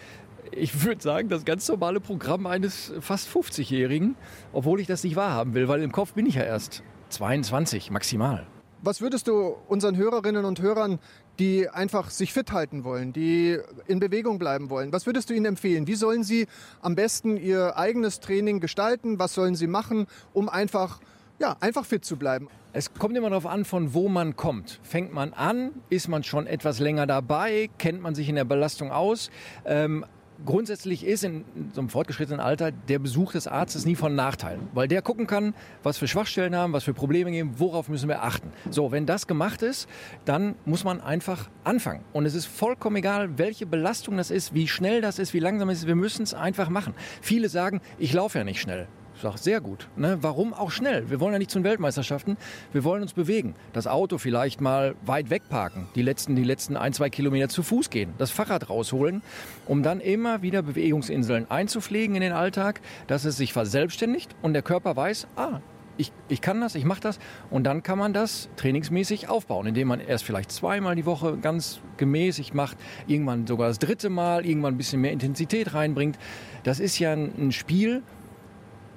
[SPEAKER 32] Ich würde sagen, das ganz normale Programm eines fast 50-Jährigen, obwohl ich das nicht wahrhaben will, weil im Kopf bin ich ja erst 22 maximal.
[SPEAKER 33] Was würdest du unseren Hörerinnen und Hörern, die einfach sich fit halten wollen, die in Bewegung bleiben wollen, was würdest du ihnen empfehlen? Wie sollen sie am besten ihr eigenes Training gestalten? Was sollen sie machen, um einfach, ja, einfach fit zu bleiben?
[SPEAKER 32] Es kommt immer darauf an, von wo man kommt. Fängt man an, ist man schon etwas länger dabei, kennt man sich in der Belastung aus. Ähm, grundsätzlich ist in so einem fortgeschrittenen Alter der Besuch des Arztes nie von Nachteil, weil der gucken kann, was für Schwachstellen haben, was für Probleme geben, worauf müssen wir achten. So, wenn das gemacht ist, dann muss man einfach anfangen. Und es ist vollkommen egal, welche Belastung das ist, wie schnell das ist, wie langsam es ist. Wir müssen es einfach machen. Viele sagen, ich laufe ja nicht schnell. Sage, sehr gut. Ne? Warum auch schnell? Wir wollen ja nicht zu den Weltmeisterschaften. Wir wollen uns bewegen. Das Auto vielleicht mal weit wegparken. Die letzten, die letzten ein, zwei Kilometer zu Fuß gehen. Das Fahrrad rausholen, um dann immer wieder Bewegungsinseln einzupflegen in den Alltag, dass es sich verselbstständigt und der Körper weiß, ah, ich, ich kann das, ich mache das. Und dann kann man das trainingsmäßig aufbauen, indem man erst vielleicht zweimal die Woche ganz gemäßig macht, irgendwann sogar das dritte Mal, irgendwann ein bisschen mehr Intensität reinbringt. Das ist ja ein Spiel,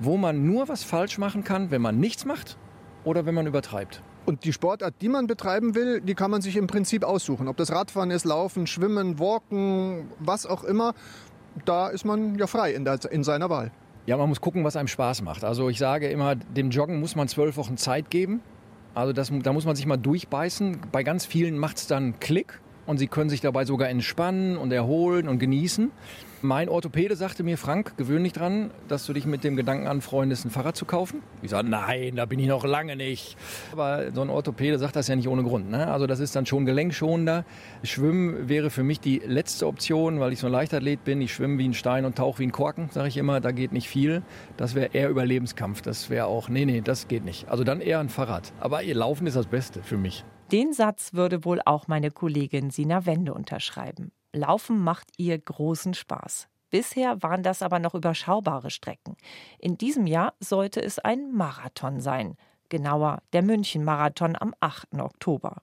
[SPEAKER 32] wo man nur was falsch machen kann, wenn man nichts macht oder wenn man übertreibt.
[SPEAKER 33] Und die Sportart, die man betreiben will, die kann man sich im Prinzip aussuchen. Ob das Radfahren ist, Laufen, Schwimmen, Walken, was auch immer. Da ist man ja frei in, der, in seiner Wahl.
[SPEAKER 32] Ja, man muss gucken, was einem Spaß macht. Also ich sage immer, dem Joggen muss man zwölf Wochen Zeit geben. Also das, da muss man sich mal durchbeißen. Bei ganz vielen macht es dann Klick und sie können sich dabei sogar entspannen und erholen und genießen. Mein Orthopäde sagte mir, Frank, gewöhn dich dran, dass du dich mit dem Gedanken anfreundest, ein Fahrrad zu kaufen. Ich sage, nein, da bin ich noch lange nicht. Aber so ein Orthopäde sagt das ja nicht ohne Grund. Ne? Also das ist dann schon gelenkschonender. Schwimmen wäre für mich die letzte Option, weil ich so ein Leichtathlet bin. Ich schwimme wie ein Stein und tauche wie ein Korken, sage ich immer. Da geht nicht viel. Das wäre eher Überlebenskampf. Das wäre auch, nee, nee, das geht nicht. Also dann eher ein Fahrrad. Aber ihr Laufen ist das Beste für mich.
[SPEAKER 2] Den Satz würde wohl auch meine Kollegin Sina Wende unterschreiben. Laufen macht ihr großen Spaß. Bisher waren das aber noch überschaubare Strecken. In diesem Jahr sollte es ein Marathon sein. Genauer der München-Marathon am 8. Oktober.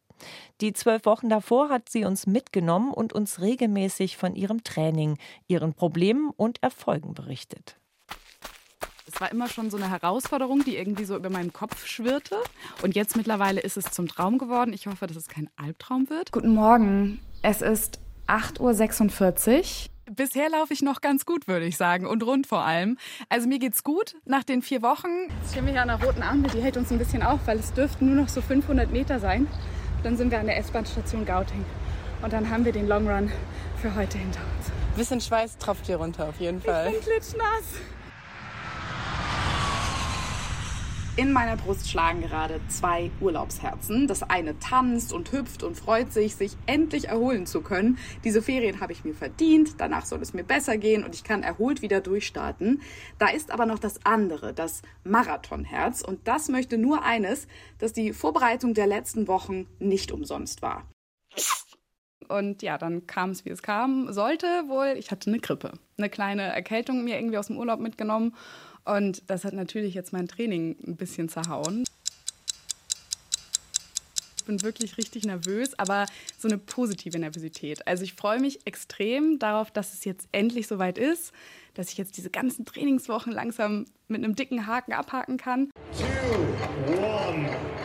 [SPEAKER 2] Die zwölf Wochen davor hat sie uns mitgenommen und uns regelmäßig von ihrem Training, ihren Problemen und Erfolgen berichtet.
[SPEAKER 34] Es war immer schon so eine Herausforderung, die irgendwie so über meinem Kopf schwirrte. Und jetzt mittlerweile ist es zum Traum geworden. Ich hoffe, dass es kein Albtraum wird.
[SPEAKER 20] Guten Morgen. Es ist 8.46
[SPEAKER 34] Uhr. Bisher laufe ich noch ganz gut, würde ich sagen, und rund vor allem. Also mir geht's gut nach den vier Wochen.
[SPEAKER 20] Jetzt stehen wir hier an einer roten Ampel, die hält uns ein bisschen auf, weil es dürften nur noch so 500 Meter sein. Dann sind wir an der S-Bahn-Station Gauting. Und dann haben wir den Long Run für heute hinter uns.
[SPEAKER 34] Ein bisschen Schweiß tropft hier runter, auf jeden Fall.
[SPEAKER 20] Ich bin klitschnass. In meiner Brust schlagen gerade zwei Urlaubsherzen. Das eine tanzt und hüpft und freut sich, sich endlich erholen zu können. Diese Ferien habe ich mir verdient, danach soll es mir besser gehen und ich kann erholt wieder durchstarten. Da ist aber noch das andere, das Marathonherz. Und das möchte nur eines, dass die Vorbereitung der letzten Wochen nicht umsonst war. Und ja, dann kam es, wie es kam. Sollte wohl, ich hatte eine Grippe, eine kleine Erkältung mir irgendwie aus dem Urlaub mitgenommen und das hat natürlich jetzt mein Training ein bisschen zerhauen. Ich bin wirklich richtig nervös, aber so eine positive Nervosität. Also ich freue mich extrem darauf, dass es jetzt endlich soweit ist, dass ich jetzt diese ganzen Trainingswochen langsam mit einem dicken Haken abhaken kann. Two, one.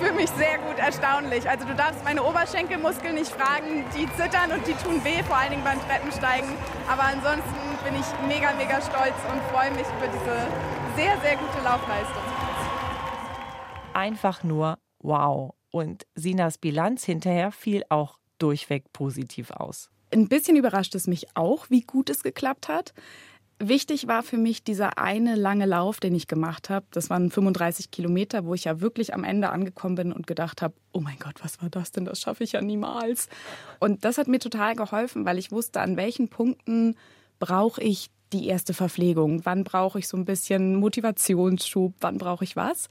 [SPEAKER 20] Fühle mich sehr gut, erstaunlich. Also du darfst meine Oberschenkelmuskeln nicht fragen, die zittern und die tun weh, vor allen Dingen beim Treppensteigen. Aber ansonsten bin ich mega, mega stolz und freue mich über diese sehr, sehr gute Laufleistung.
[SPEAKER 2] Einfach nur wow. Und Sinas Bilanz hinterher fiel auch durchweg positiv aus.
[SPEAKER 34] Ein bisschen überrascht es mich auch, wie gut es geklappt hat. Wichtig war für mich dieser eine lange Lauf, den ich gemacht habe. Das waren 35 Kilometer, wo ich ja wirklich am Ende angekommen bin und gedacht habe, oh mein Gott, was war das denn? Das schaffe ich ja niemals. Und das hat mir total geholfen, weil ich wusste, an welchen Punkten brauche ich die erste Verpflegung? Wann brauche ich so ein bisschen Motivationsschub? Wann brauche ich was?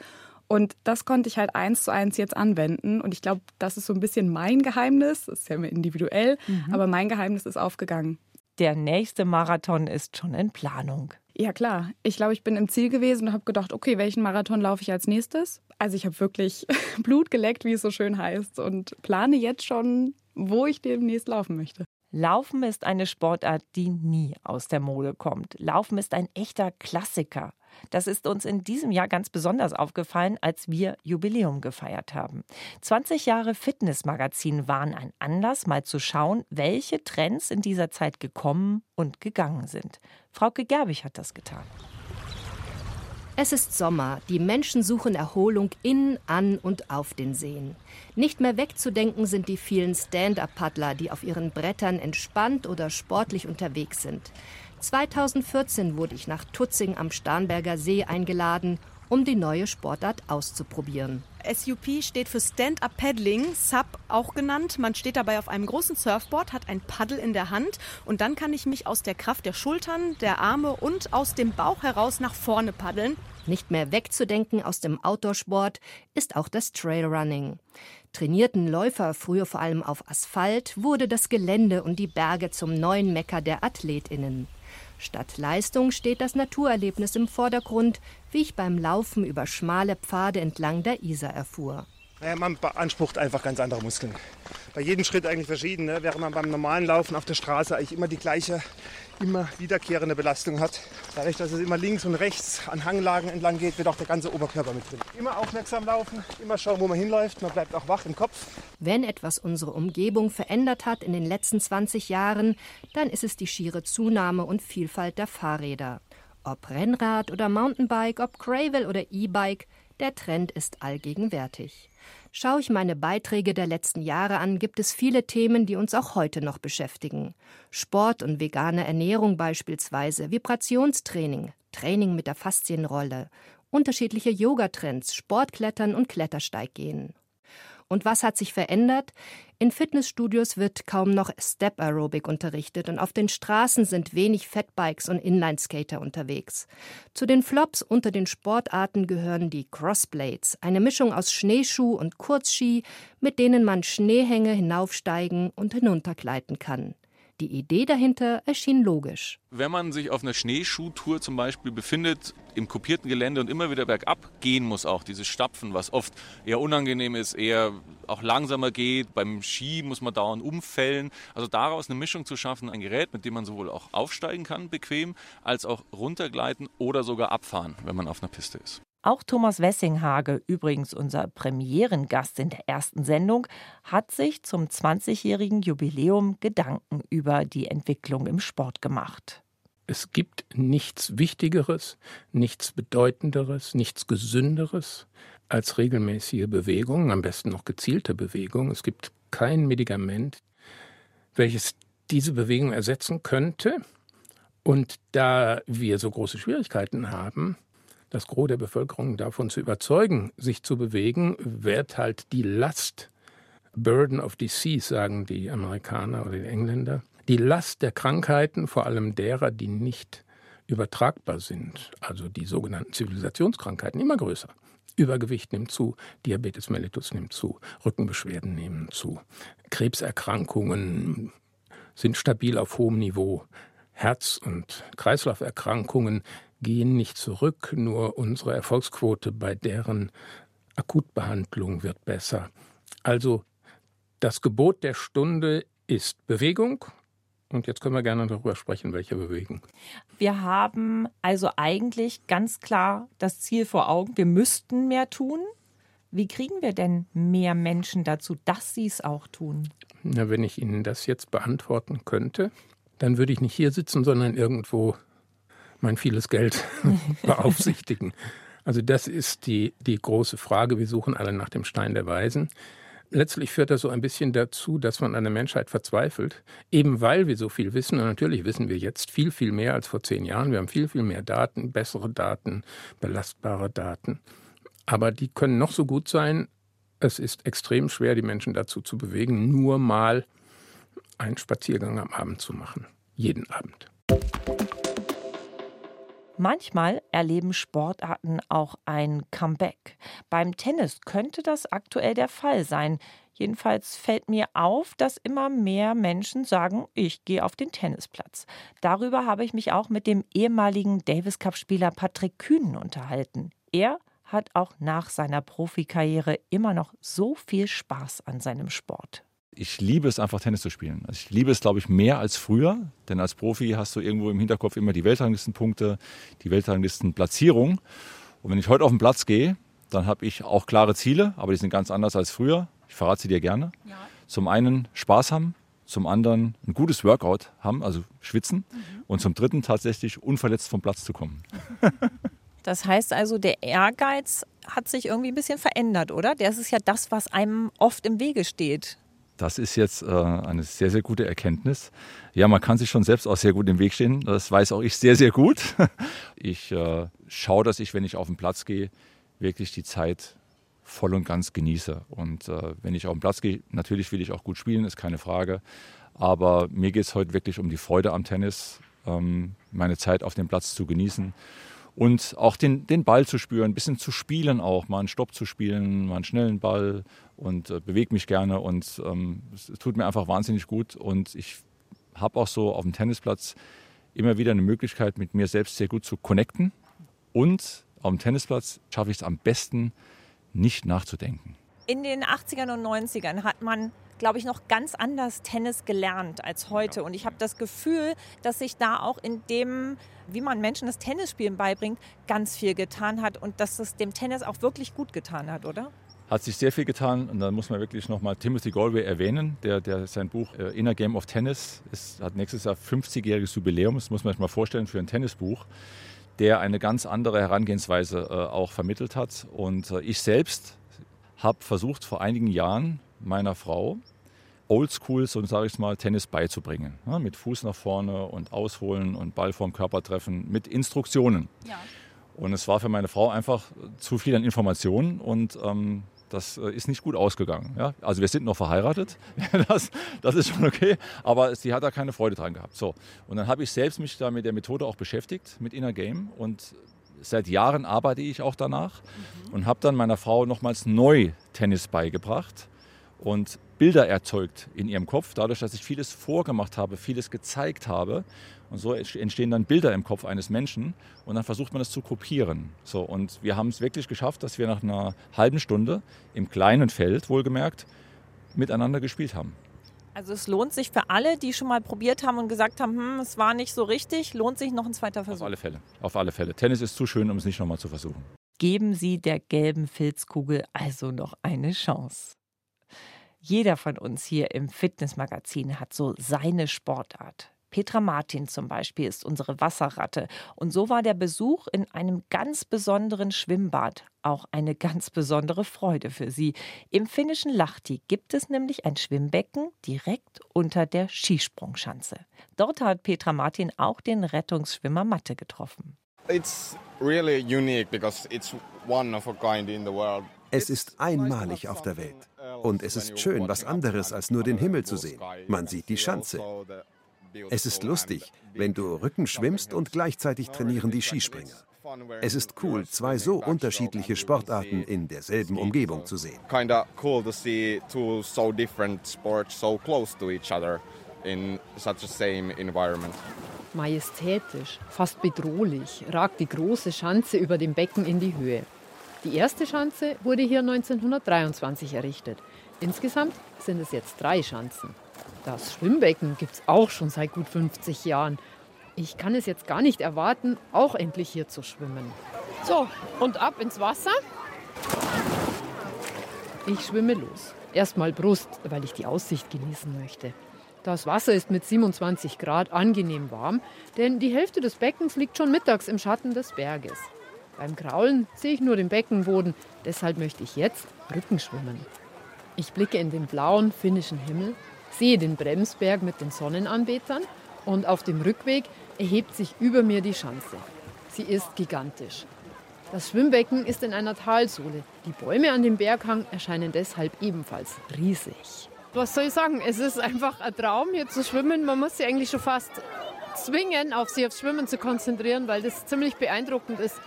[SPEAKER 34] Und das konnte ich halt eins zu eins jetzt anwenden. Und ich glaube, das ist so ein bisschen mein Geheimnis. Das ist ja immer individuell, mhm. aber mein Geheimnis ist aufgegangen.
[SPEAKER 2] Der nächste Marathon ist schon in Planung.
[SPEAKER 34] Ja klar, ich glaube, ich bin im Ziel gewesen und habe gedacht, okay, welchen Marathon laufe ich als nächstes? Also ich habe wirklich Blut geleckt, wie es so schön heißt, und plane jetzt schon, wo ich demnächst laufen möchte.
[SPEAKER 2] Laufen ist eine Sportart, die nie aus der Mode kommt. Laufen ist ein echter Klassiker. Das ist uns in diesem Jahr ganz besonders aufgefallen, als wir Jubiläum gefeiert haben. 20 Jahre Fitnessmagazin waren ein Anlass, mal zu schauen, welche Trends in dieser Zeit gekommen und gegangen sind. Frauke Gerbig hat das getan.
[SPEAKER 21] Es ist Sommer, die Menschen suchen Erholung in, an und auf den Seen. Nicht mehr wegzudenken sind die vielen Stand-up-Paddler, die auf ihren Brettern entspannt oder sportlich unterwegs sind. 2014 wurde ich nach Tutzing am Starnberger See eingeladen, um die neue Sportart auszuprobieren.
[SPEAKER 35] SUP steht für Stand-Up Paddling, SUP auch genannt. Man steht dabei auf einem großen Surfboard, hat ein Paddel in der Hand und dann kann ich mich aus der Kraft der Schultern, der Arme und aus dem Bauch heraus nach vorne paddeln.
[SPEAKER 21] Nicht mehr wegzudenken aus dem Outdoorsport ist auch das Trailrunning. Trainierten Läufer früher vor allem auf Asphalt, wurde das Gelände und die Berge zum neuen Mecker der Athletinnen. Statt Leistung steht das Naturerlebnis im Vordergrund, wie ich beim Laufen über schmale Pfade entlang der Isar erfuhr.
[SPEAKER 36] Naja, man beansprucht einfach ganz andere Muskeln. Bei jedem Schritt eigentlich verschieden. Ne? Während man beim normalen Laufen auf der Straße eigentlich immer die gleiche, immer wiederkehrende Belastung hat. Dadurch, dass es immer links und rechts an Hanglagen entlang geht, wird auch der ganze Oberkörper mit drin. Immer aufmerksam laufen, immer schauen, wo man hinläuft. Man bleibt auch wach im Kopf.
[SPEAKER 21] Wenn etwas unsere Umgebung verändert hat in den letzten 20 Jahren, dann ist es die schiere Zunahme und Vielfalt der Fahrräder. Ob Rennrad oder Mountainbike, ob Gravel oder E-Bike, der Trend ist allgegenwärtig. Schaue ich meine Beiträge der letzten Jahre an, gibt es viele Themen, die uns auch heute noch beschäftigen. Sport und vegane Ernährung beispielsweise, Vibrationstraining, Training mit der Faszienrolle, unterschiedliche Yogatrends, Sportklettern und Klettersteiggehen. Und was hat sich verändert? In Fitnessstudios wird kaum noch Step Aerobic unterrichtet und auf den Straßen sind wenig Fatbikes und Inlineskater unterwegs. Zu den Flops unter den Sportarten gehören die Crossblades, eine Mischung aus Schneeschuh und Kurzski, mit denen man Schneehänge hinaufsteigen und hinuntergleiten kann. Die Idee dahinter erschien logisch.
[SPEAKER 37] Wenn man sich auf einer Schneeschuhtour zum Beispiel befindet, im kopierten Gelände und immer wieder bergab gehen muss, auch dieses Stapfen, was oft eher unangenehm ist, eher auch langsamer geht. Beim Ski muss man dauernd umfällen. Also daraus eine Mischung zu schaffen, ein Gerät, mit dem man sowohl auch aufsteigen kann, bequem, als auch runtergleiten oder sogar abfahren, wenn man auf einer Piste ist.
[SPEAKER 2] Auch Thomas Wessinghage, übrigens unser Premierengast in der ersten Sendung, hat sich zum 20-jährigen Jubiläum Gedanken über die Entwicklung im Sport gemacht.
[SPEAKER 38] Es gibt nichts Wichtigeres, nichts Bedeutenderes, nichts Gesünderes als regelmäßige Bewegung, am besten noch gezielte Bewegung. Es gibt kein Medikament, welches diese Bewegung ersetzen könnte. Und da wir so große Schwierigkeiten haben, das Gros der Bevölkerung davon zu überzeugen, sich zu bewegen, wird halt die Last, Burden of Disease, sagen die Amerikaner oder die Engländer, die Last der Krankheiten, vor allem derer, die nicht übertragbar sind, also die sogenannten Zivilisationskrankheiten, immer größer. Übergewicht nimmt zu, Diabetes mellitus nimmt zu, Rückenbeschwerden nehmen zu, Krebserkrankungen sind stabil auf hohem Niveau, Herz- und Kreislauferkrankungen gehen nicht zurück, nur unsere Erfolgsquote bei deren Akutbehandlung wird besser. Also das Gebot der Stunde ist Bewegung. Und jetzt können wir gerne darüber sprechen, welche Bewegung.
[SPEAKER 2] Wir haben also eigentlich ganz klar das Ziel vor Augen, wir müssten mehr tun. Wie kriegen wir denn mehr Menschen dazu, dass sie es auch tun?
[SPEAKER 38] Na, wenn ich Ihnen das jetzt beantworten könnte, dann würde ich nicht hier sitzen, sondern irgendwo mein vieles Geld beaufsichtigen. Also das ist die, die große Frage. Wir suchen alle nach dem Stein der Weisen. Letztlich führt das so ein bisschen dazu, dass man an der Menschheit verzweifelt, eben weil wir so viel wissen. Und natürlich wissen wir jetzt viel, viel mehr als vor zehn Jahren. Wir haben viel, viel mehr Daten, bessere Daten, belastbare Daten. Aber die können noch so gut sein. Es ist extrem schwer, die Menschen dazu zu bewegen, nur mal einen Spaziergang am Abend zu machen. Jeden Abend.
[SPEAKER 2] Manchmal erleben Sportarten auch ein Comeback. Beim Tennis könnte das aktuell der Fall sein. Jedenfalls fällt mir auf, dass immer mehr Menschen sagen, ich gehe auf den Tennisplatz. Darüber habe ich mich auch mit dem ehemaligen Davis Cup-Spieler Patrick Kühnen unterhalten. Er hat auch nach seiner Profikarriere immer noch so viel Spaß an seinem Sport
[SPEAKER 39] ich liebe es einfach Tennis zu spielen. Also ich liebe es, glaube ich, mehr als früher, denn als Profi hast du irgendwo im Hinterkopf immer die Weltranglistenpunkte, die Weltranglistenplatzierung. Und wenn ich heute auf den Platz gehe, dann habe ich auch klare Ziele, aber die sind ganz anders als früher. Ich verrate sie dir gerne. Ja. Zum einen Spaß haben, zum anderen ein gutes Workout haben, also schwitzen mhm. und zum dritten tatsächlich unverletzt vom Platz zu kommen.
[SPEAKER 2] Das heißt also, der Ehrgeiz hat sich irgendwie ein bisschen verändert, oder? Das ist ja das, was einem oft im Wege steht.
[SPEAKER 39] Das ist jetzt äh, eine sehr, sehr gute Erkenntnis. Ja, man kann sich schon selbst auch sehr gut im Weg stehen. Das weiß auch ich sehr, sehr gut. Ich äh, schaue, dass ich, wenn ich auf den Platz gehe, wirklich die Zeit voll und ganz genieße. Und äh, wenn ich auf den Platz gehe, natürlich will ich auch gut spielen, ist keine Frage. Aber mir geht es heute wirklich um die Freude am Tennis, ähm, meine Zeit auf dem Platz zu genießen und auch den, den Ball zu spüren, ein bisschen zu spielen auch, mal einen Stopp zu spielen, mal einen schnellen Ball und äh, bewege mich gerne und ähm, es tut mir einfach wahnsinnig gut und ich habe auch so auf dem Tennisplatz immer wieder eine Möglichkeit, mit mir selbst sehr gut zu connecten und auf dem Tennisplatz schaffe ich es am besten, nicht nachzudenken.
[SPEAKER 2] In den 80ern und 90ern hat man glaube ich, noch ganz anders Tennis gelernt als heute. Und ich habe das Gefühl, dass sich da auch in dem, wie man Menschen das Tennisspielen beibringt, ganz viel getan hat und dass es dem Tennis auch wirklich gut getan hat, oder?
[SPEAKER 39] Hat sich sehr viel getan und da muss man wirklich nochmal Timothy Galway erwähnen, der, der sein Buch äh, Inner Game of Tennis ist, hat nächstes Jahr 50-jähriges Jubiläum, das muss man sich mal vorstellen für ein Tennisbuch, der eine ganz andere Herangehensweise äh, auch vermittelt hat. Und äh, ich selbst habe versucht vor einigen Jahren meiner Frau oldschool, so sage ich mal, Tennis beizubringen. Ja, mit Fuß nach vorne und ausholen und Ball vorm Körper treffen, mit Instruktionen. Ja. Und es war für meine Frau einfach zu viel an Informationen und ähm, das äh, ist nicht gut ausgegangen. Ja? Also wir sind noch verheiratet, das, das ist schon okay, aber sie hat da keine Freude dran gehabt. So. Und dann habe ich selbst mich da mit der Methode auch beschäftigt, mit Inner Game und seit Jahren arbeite ich auch danach mhm. und habe dann meiner Frau nochmals neu Tennis beigebracht und Bilder erzeugt in ihrem Kopf, dadurch, dass ich vieles vorgemacht habe, vieles gezeigt habe. Und so entstehen dann Bilder im Kopf eines Menschen und dann versucht man es zu kopieren. So, und wir haben es wirklich geschafft, dass wir nach einer halben Stunde im kleinen Feld, wohlgemerkt, miteinander gespielt haben.
[SPEAKER 2] Also es lohnt sich für alle, die schon mal probiert haben und gesagt haben, hm, es war nicht so richtig, lohnt sich noch ein zweiter Versuch.
[SPEAKER 39] Auf alle Fälle, auf alle Fälle. Tennis ist zu schön, um es nicht nochmal zu versuchen.
[SPEAKER 2] Geben Sie der gelben Filzkugel also noch eine Chance. Jeder von uns hier im Fitnessmagazin hat so seine Sportart. Petra Martin zum Beispiel ist unsere Wasserratte. Und so war der Besuch in einem ganz besonderen Schwimmbad auch eine ganz besondere Freude für sie. Im finnischen Lahti gibt es nämlich ein Schwimmbecken direkt unter der Skisprungschanze. Dort hat Petra Martin auch den Rettungsschwimmer Matte getroffen.
[SPEAKER 40] It's really unique because it's one of a kind in the world.
[SPEAKER 41] Es ist einmalig auf der Welt. Und es ist schön, was anderes als nur den Himmel zu sehen. Man sieht die Schanze. Es ist lustig, wenn du Rücken schwimmst und gleichzeitig trainieren die Skispringer. Es ist cool, zwei so unterschiedliche Sportarten in derselben Umgebung zu sehen.
[SPEAKER 40] Kinda cool to see two so different sports so close to each other in such a same environment.
[SPEAKER 42] Majestätisch, fast bedrohlich, ragt die große Schanze über dem Becken in die Höhe. Die erste Schanze wurde hier 1923 errichtet. Insgesamt sind es jetzt drei Schanzen. Das Schwimmbecken gibt es auch schon seit gut 50 Jahren. Ich kann es jetzt gar nicht erwarten, auch endlich hier zu schwimmen. So, und ab ins Wasser. Ich schwimme los. Erstmal Brust, weil ich die Aussicht genießen möchte. Das Wasser ist mit 27 Grad angenehm warm, denn die Hälfte des Beckens liegt schon mittags im Schatten des Berges. Beim Kraulen sehe ich nur den Beckenboden, deshalb möchte ich jetzt Rücken schwimmen. Ich blicke in den blauen finnischen Himmel, sehe den Bremsberg mit den Sonnenanbetern und auf dem Rückweg erhebt sich über mir die Schanze. Sie ist gigantisch. Das Schwimmbecken ist in einer Talsohle. Die Bäume an dem Berghang erscheinen deshalb ebenfalls riesig. Was soll ich sagen? Es ist einfach ein Traum, hier zu schwimmen. Man muss sich eigentlich schon fast zwingen, auf sich aufs Schwimmen zu konzentrieren, weil das ziemlich beeindruckend ist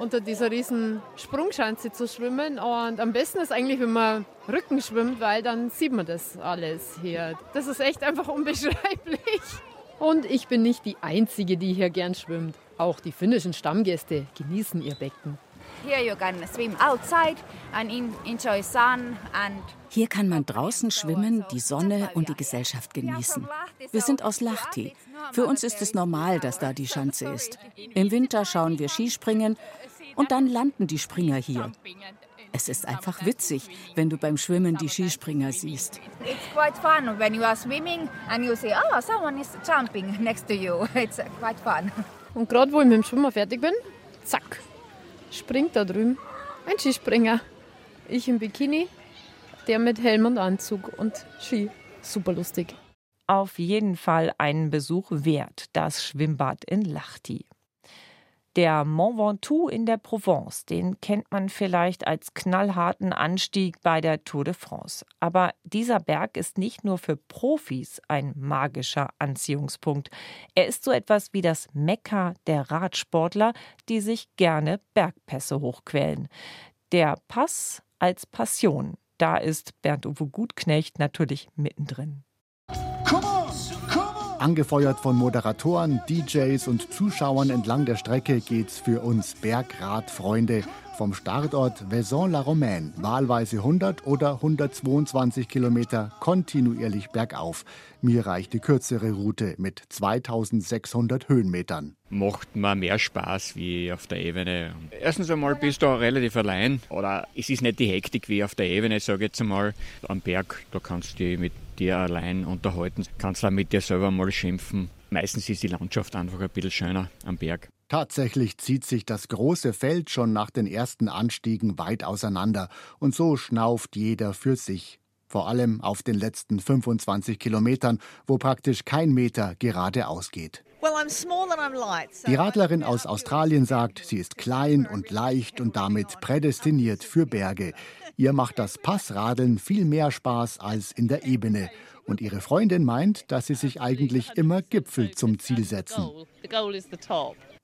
[SPEAKER 42] unter dieser riesen Sprungschanze zu schwimmen. Und am besten ist eigentlich, wenn man Rücken schwimmt, weil dann sieht man das alles hier. Das ist echt einfach unbeschreiblich. Und ich bin nicht die Einzige, die hier gern schwimmt. Auch die finnischen Stammgäste genießen ihr Becken.
[SPEAKER 43] Here you can swim outside and enjoy sun and
[SPEAKER 44] hier kann man draußen schwimmen, die Sonne und die Gesellschaft genießen. Wir sind aus Lahti. Für uns ist es normal, dass da die Schanze ist. Im Winter schauen wir Skispringen und dann landen die Springer hier. Es ist einfach witzig, wenn du beim Schwimmen die Skispringer siehst.
[SPEAKER 43] It's quite fun when you are swimming and you see, oh, someone is jumping next to you. It's quite fun.
[SPEAKER 42] Und gerade wo ich mit dem Schwimmer fertig bin, zack, springt da drüben. Ein Skispringer. Ich im Bikini, der mit Helm und Anzug und Ski. Super lustig.
[SPEAKER 2] Auf jeden Fall einen Besuch wert, das Schwimmbad in Lachti. Der Mont Ventoux in der Provence, den kennt man vielleicht als knallharten Anstieg bei der Tour de France. Aber dieser Berg ist nicht nur für Profis ein magischer Anziehungspunkt. Er ist so etwas wie das Mekka der Radsportler, die sich gerne Bergpässe hochquälen. Der Pass als Passion, da ist Bernd-Uwe Gutknecht natürlich mittendrin.
[SPEAKER 16] Angefeuert von Moderatoren, DJs und Zuschauern entlang der Strecke geht's für uns Bergradfreunde vom Startort Vaison-la-Romaine wahlweise 100 oder 122 Kilometer kontinuierlich bergauf. Mir reicht die kürzere Route mit 2600 Höhenmetern.
[SPEAKER 33] Macht mir mehr Spaß wie auf der Ebene. Erstens einmal bist du relativ allein oder es ist nicht die Hektik wie auf der Ebene, sage ich jetzt einmal. Am Berg, da kannst du dich mit dir allein unterhalten, kannst auch mit dir selber mal schimpfen. Meistens ist die Landschaft einfach ein bisschen schöner am Berg.
[SPEAKER 16] Tatsächlich zieht sich das große Feld schon nach den ersten Anstiegen weit auseinander und so schnauft jeder für sich. Vor allem auf den letzten 25 Kilometern, wo praktisch kein Meter geradeaus geht. Die Radlerin aus Australien sagt, sie ist klein und leicht und damit prädestiniert für Berge. Ihr macht das Passradeln viel mehr Spaß als in der Ebene. Und ihre Freundin meint, dass sie sich eigentlich immer Gipfel zum Ziel setzen.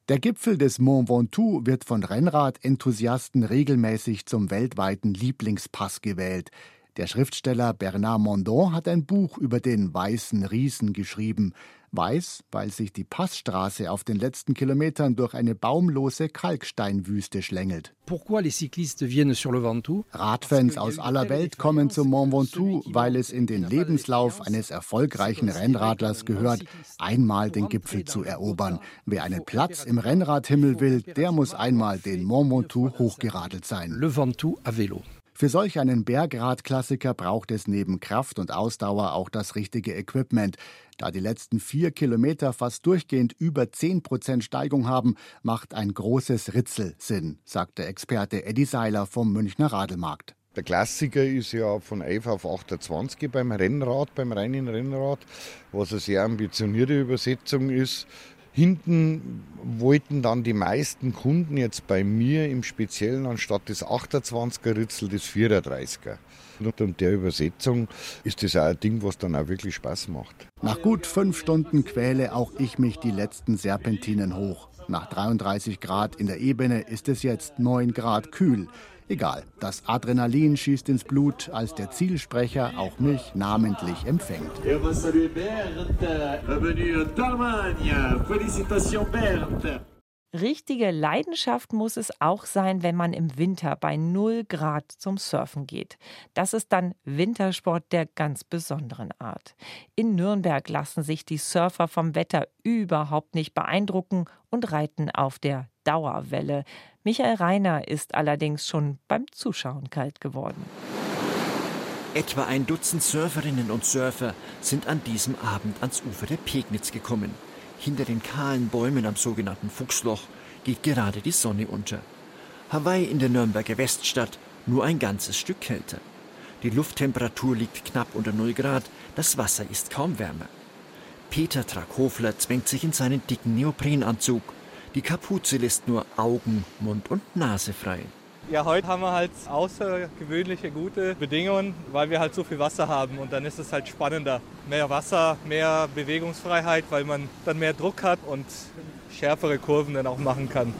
[SPEAKER 16] Der Gipfel des Mont Ventoux wird von Rennrad-Enthusiasten regelmäßig zum weltweiten Lieblingspass gewählt. Der Schriftsteller Bernard Mondon hat ein Buch über den weißen Riesen geschrieben. Weiß, weil sich die Passstraße auf den letzten Kilometern durch eine baumlose Kalksteinwüste schlängelt. Radfans aus aller Welt kommen zum Mont Ventoux, weil es in den Lebenslauf eines erfolgreichen Rennradlers gehört, einmal den Gipfel zu erobern. Wer einen Platz im Rennradhimmel will, der muss einmal den Mont Ventoux hochgeradelt sein. Le Ventoux à vélo. Für solch einen Bergradklassiker braucht es neben Kraft und Ausdauer auch das richtige Equipment. Da die letzten vier Kilometer fast durchgehend über 10 Prozent Steigung haben, macht ein großes Ritzel Sinn, sagt der Experte Eddie Seiler vom Münchner Radlmarkt.
[SPEAKER 45] Der Klassiker ist ja von 11 auf 28 beim Rennrad, beim reinen Rennrad, was eine sehr ambitionierte Übersetzung ist. Hinten wollten dann die meisten Kunden jetzt bei mir im Speziellen anstatt des 28er Ritzel das 34er. Und der Übersetzung ist das auch ein Ding, was dann auch wirklich Spaß macht.
[SPEAKER 16] Nach gut fünf Stunden quäle auch ich mich die letzten Serpentinen hoch. Nach 33 Grad in der Ebene ist es jetzt 9 Grad kühl. Egal, das Adrenalin schießt ins Blut, als der Zielsprecher auch mich namentlich empfängt.
[SPEAKER 2] Richtige Leidenschaft muss es auch sein, wenn man im Winter bei 0 Grad zum Surfen geht. Das ist dann Wintersport der ganz besonderen Art. In Nürnberg lassen sich die Surfer vom Wetter überhaupt nicht beeindrucken und reiten auf der Dauerwelle. Michael Reiner ist allerdings schon beim Zuschauen kalt geworden.
[SPEAKER 46] Etwa ein Dutzend Surferinnen und Surfer sind an diesem Abend ans Ufer der Pegnitz gekommen. Hinter den kahlen Bäumen am sogenannten Fuchsloch geht gerade die Sonne unter. Hawaii in der Nürnberger Weststadt nur ein ganzes Stück kälter. Die Lufttemperatur liegt knapp unter 0 Grad, das Wasser ist kaum wärmer. Peter Trackhofler zwängt sich in seinen dicken Neoprenanzug die Kapuze lässt nur Augen, Mund und Nase frei.
[SPEAKER 47] Ja, heute haben wir halt außergewöhnliche gute Bedingungen, weil wir halt so viel Wasser haben und dann ist es halt spannender. Mehr Wasser, mehr Bewegungsfreiheit, weil man dann mehr Druck hat und schärfere Kurven dann auch machen kann.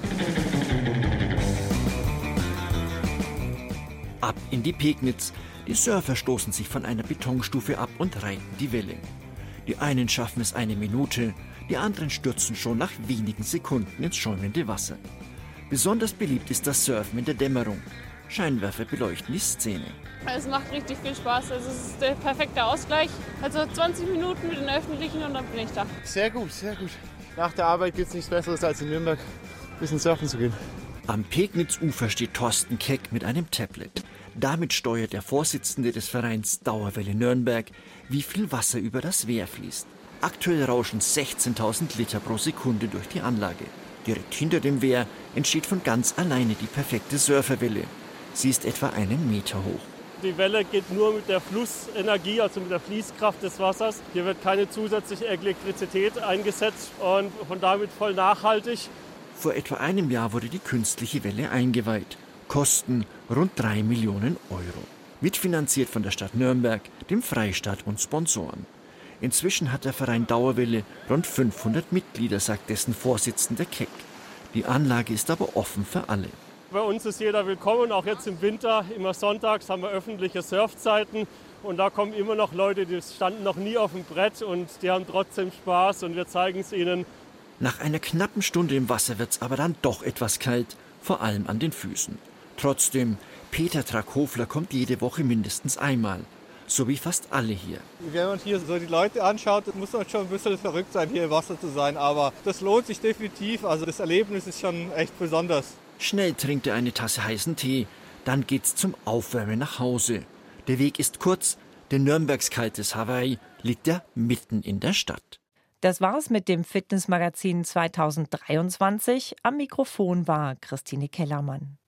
[SPEAKER 46] Ab in die Pegnitz. Die Surfer stoßen sich von einer Betonstufe ab und reiten die Welle. Die einen schaffen es eine Minute, die anderen stürzen schon nach wenigen Sekunden ins schäumende Wasser. Besonders beliebt ist das Surfen in der Dämmerung. Scheinwerfer beleuchten die Szene.
[SPEAKER 5] Es macht richtig viel Spaß. Also es ist der perfekte Ausgleich. Also 20 Minuten mit den Öffentlichen und dann bin ich da.
[SPEAKER 29] Sehr gut, sehr gut. Nach der Arbeit gibt es nichts Besseres als in Nürnberg ein bisschen surfen zu gehen.
[SPEAKER 46] Am Pegnitzufer steht Thorsten Keck mit einem Tablet. Damit steuert der Vorsitzende des Vereins Dauerwelle Nürnberg, wie viel Wasser über das Wehr fließt. Aktuell rauschen 16.000 Liter pro Sekunde durch die Anlage. Direkt hinter dem Wehr entsteht von ganz alleine die perfekte Surferwelle. Sie ist etwa einen Meter hoch.
[SPEAKER 48] Die Welle geht nur mit der Flussenergie, also mit der Fließkraft des Wassers. Hier wird keine zusätzliche Elektrizität eingesetzt und von damit voll nachhaltig.
[SPEAKER 46] Vor etwa einem Jahr wurde die künstliche Welle eingeweiht. Kosten rund 3 Millionen Euro. Mitfinanziert von der Stadt Nürnberg, dem Freistaat und Sponsoren. Inzwischen hat der Verein Dauerwelle rund 500 Mitglieder, sagt dessen Vorsitzender Keck. Die Anlage ist aber offen für alle.
[SPEAKER 48] Bei uns ist jeder willkommen, auch jetzt im Winter. Immer sonntags haben wir öffentliche Surfzeiten. Und da kommen immer noch Leute, die standen noch nie auf dem Brett und die haben trotzdem Spaß und wir zeigen es ihnen.
[SPEAKER 46] Nach einer knappen Stunde im Wasser wird es aber dann doch etwas kalt, vor allem an den Füßen. Trotzdem, Peter Trackhofler kommt jede Woche mindestens einmal. So wie fast alle hier.
[SPEAKER 49] Wenn man hier so die Leute anschaut, muss man schon ein bisschen verrückt sein, hier im Wasser zu sein. Aber das lohnt sich definitiv. Also das Erlebnis ist schon echt besonders.
[SPEAKER 46] Schnell trinkt er eine Tasse heißen Tee, dann geht's zum Aufwärmen nach Hause. Der Weg ist kurz, denn Nürnbergs kaltes Hawaii liegt ja mitten in der Stadt.
[SPEAKER 2] Das war's mit dem Fitnessmagazin 2023. Am Mikrofon war Christine Kellermann.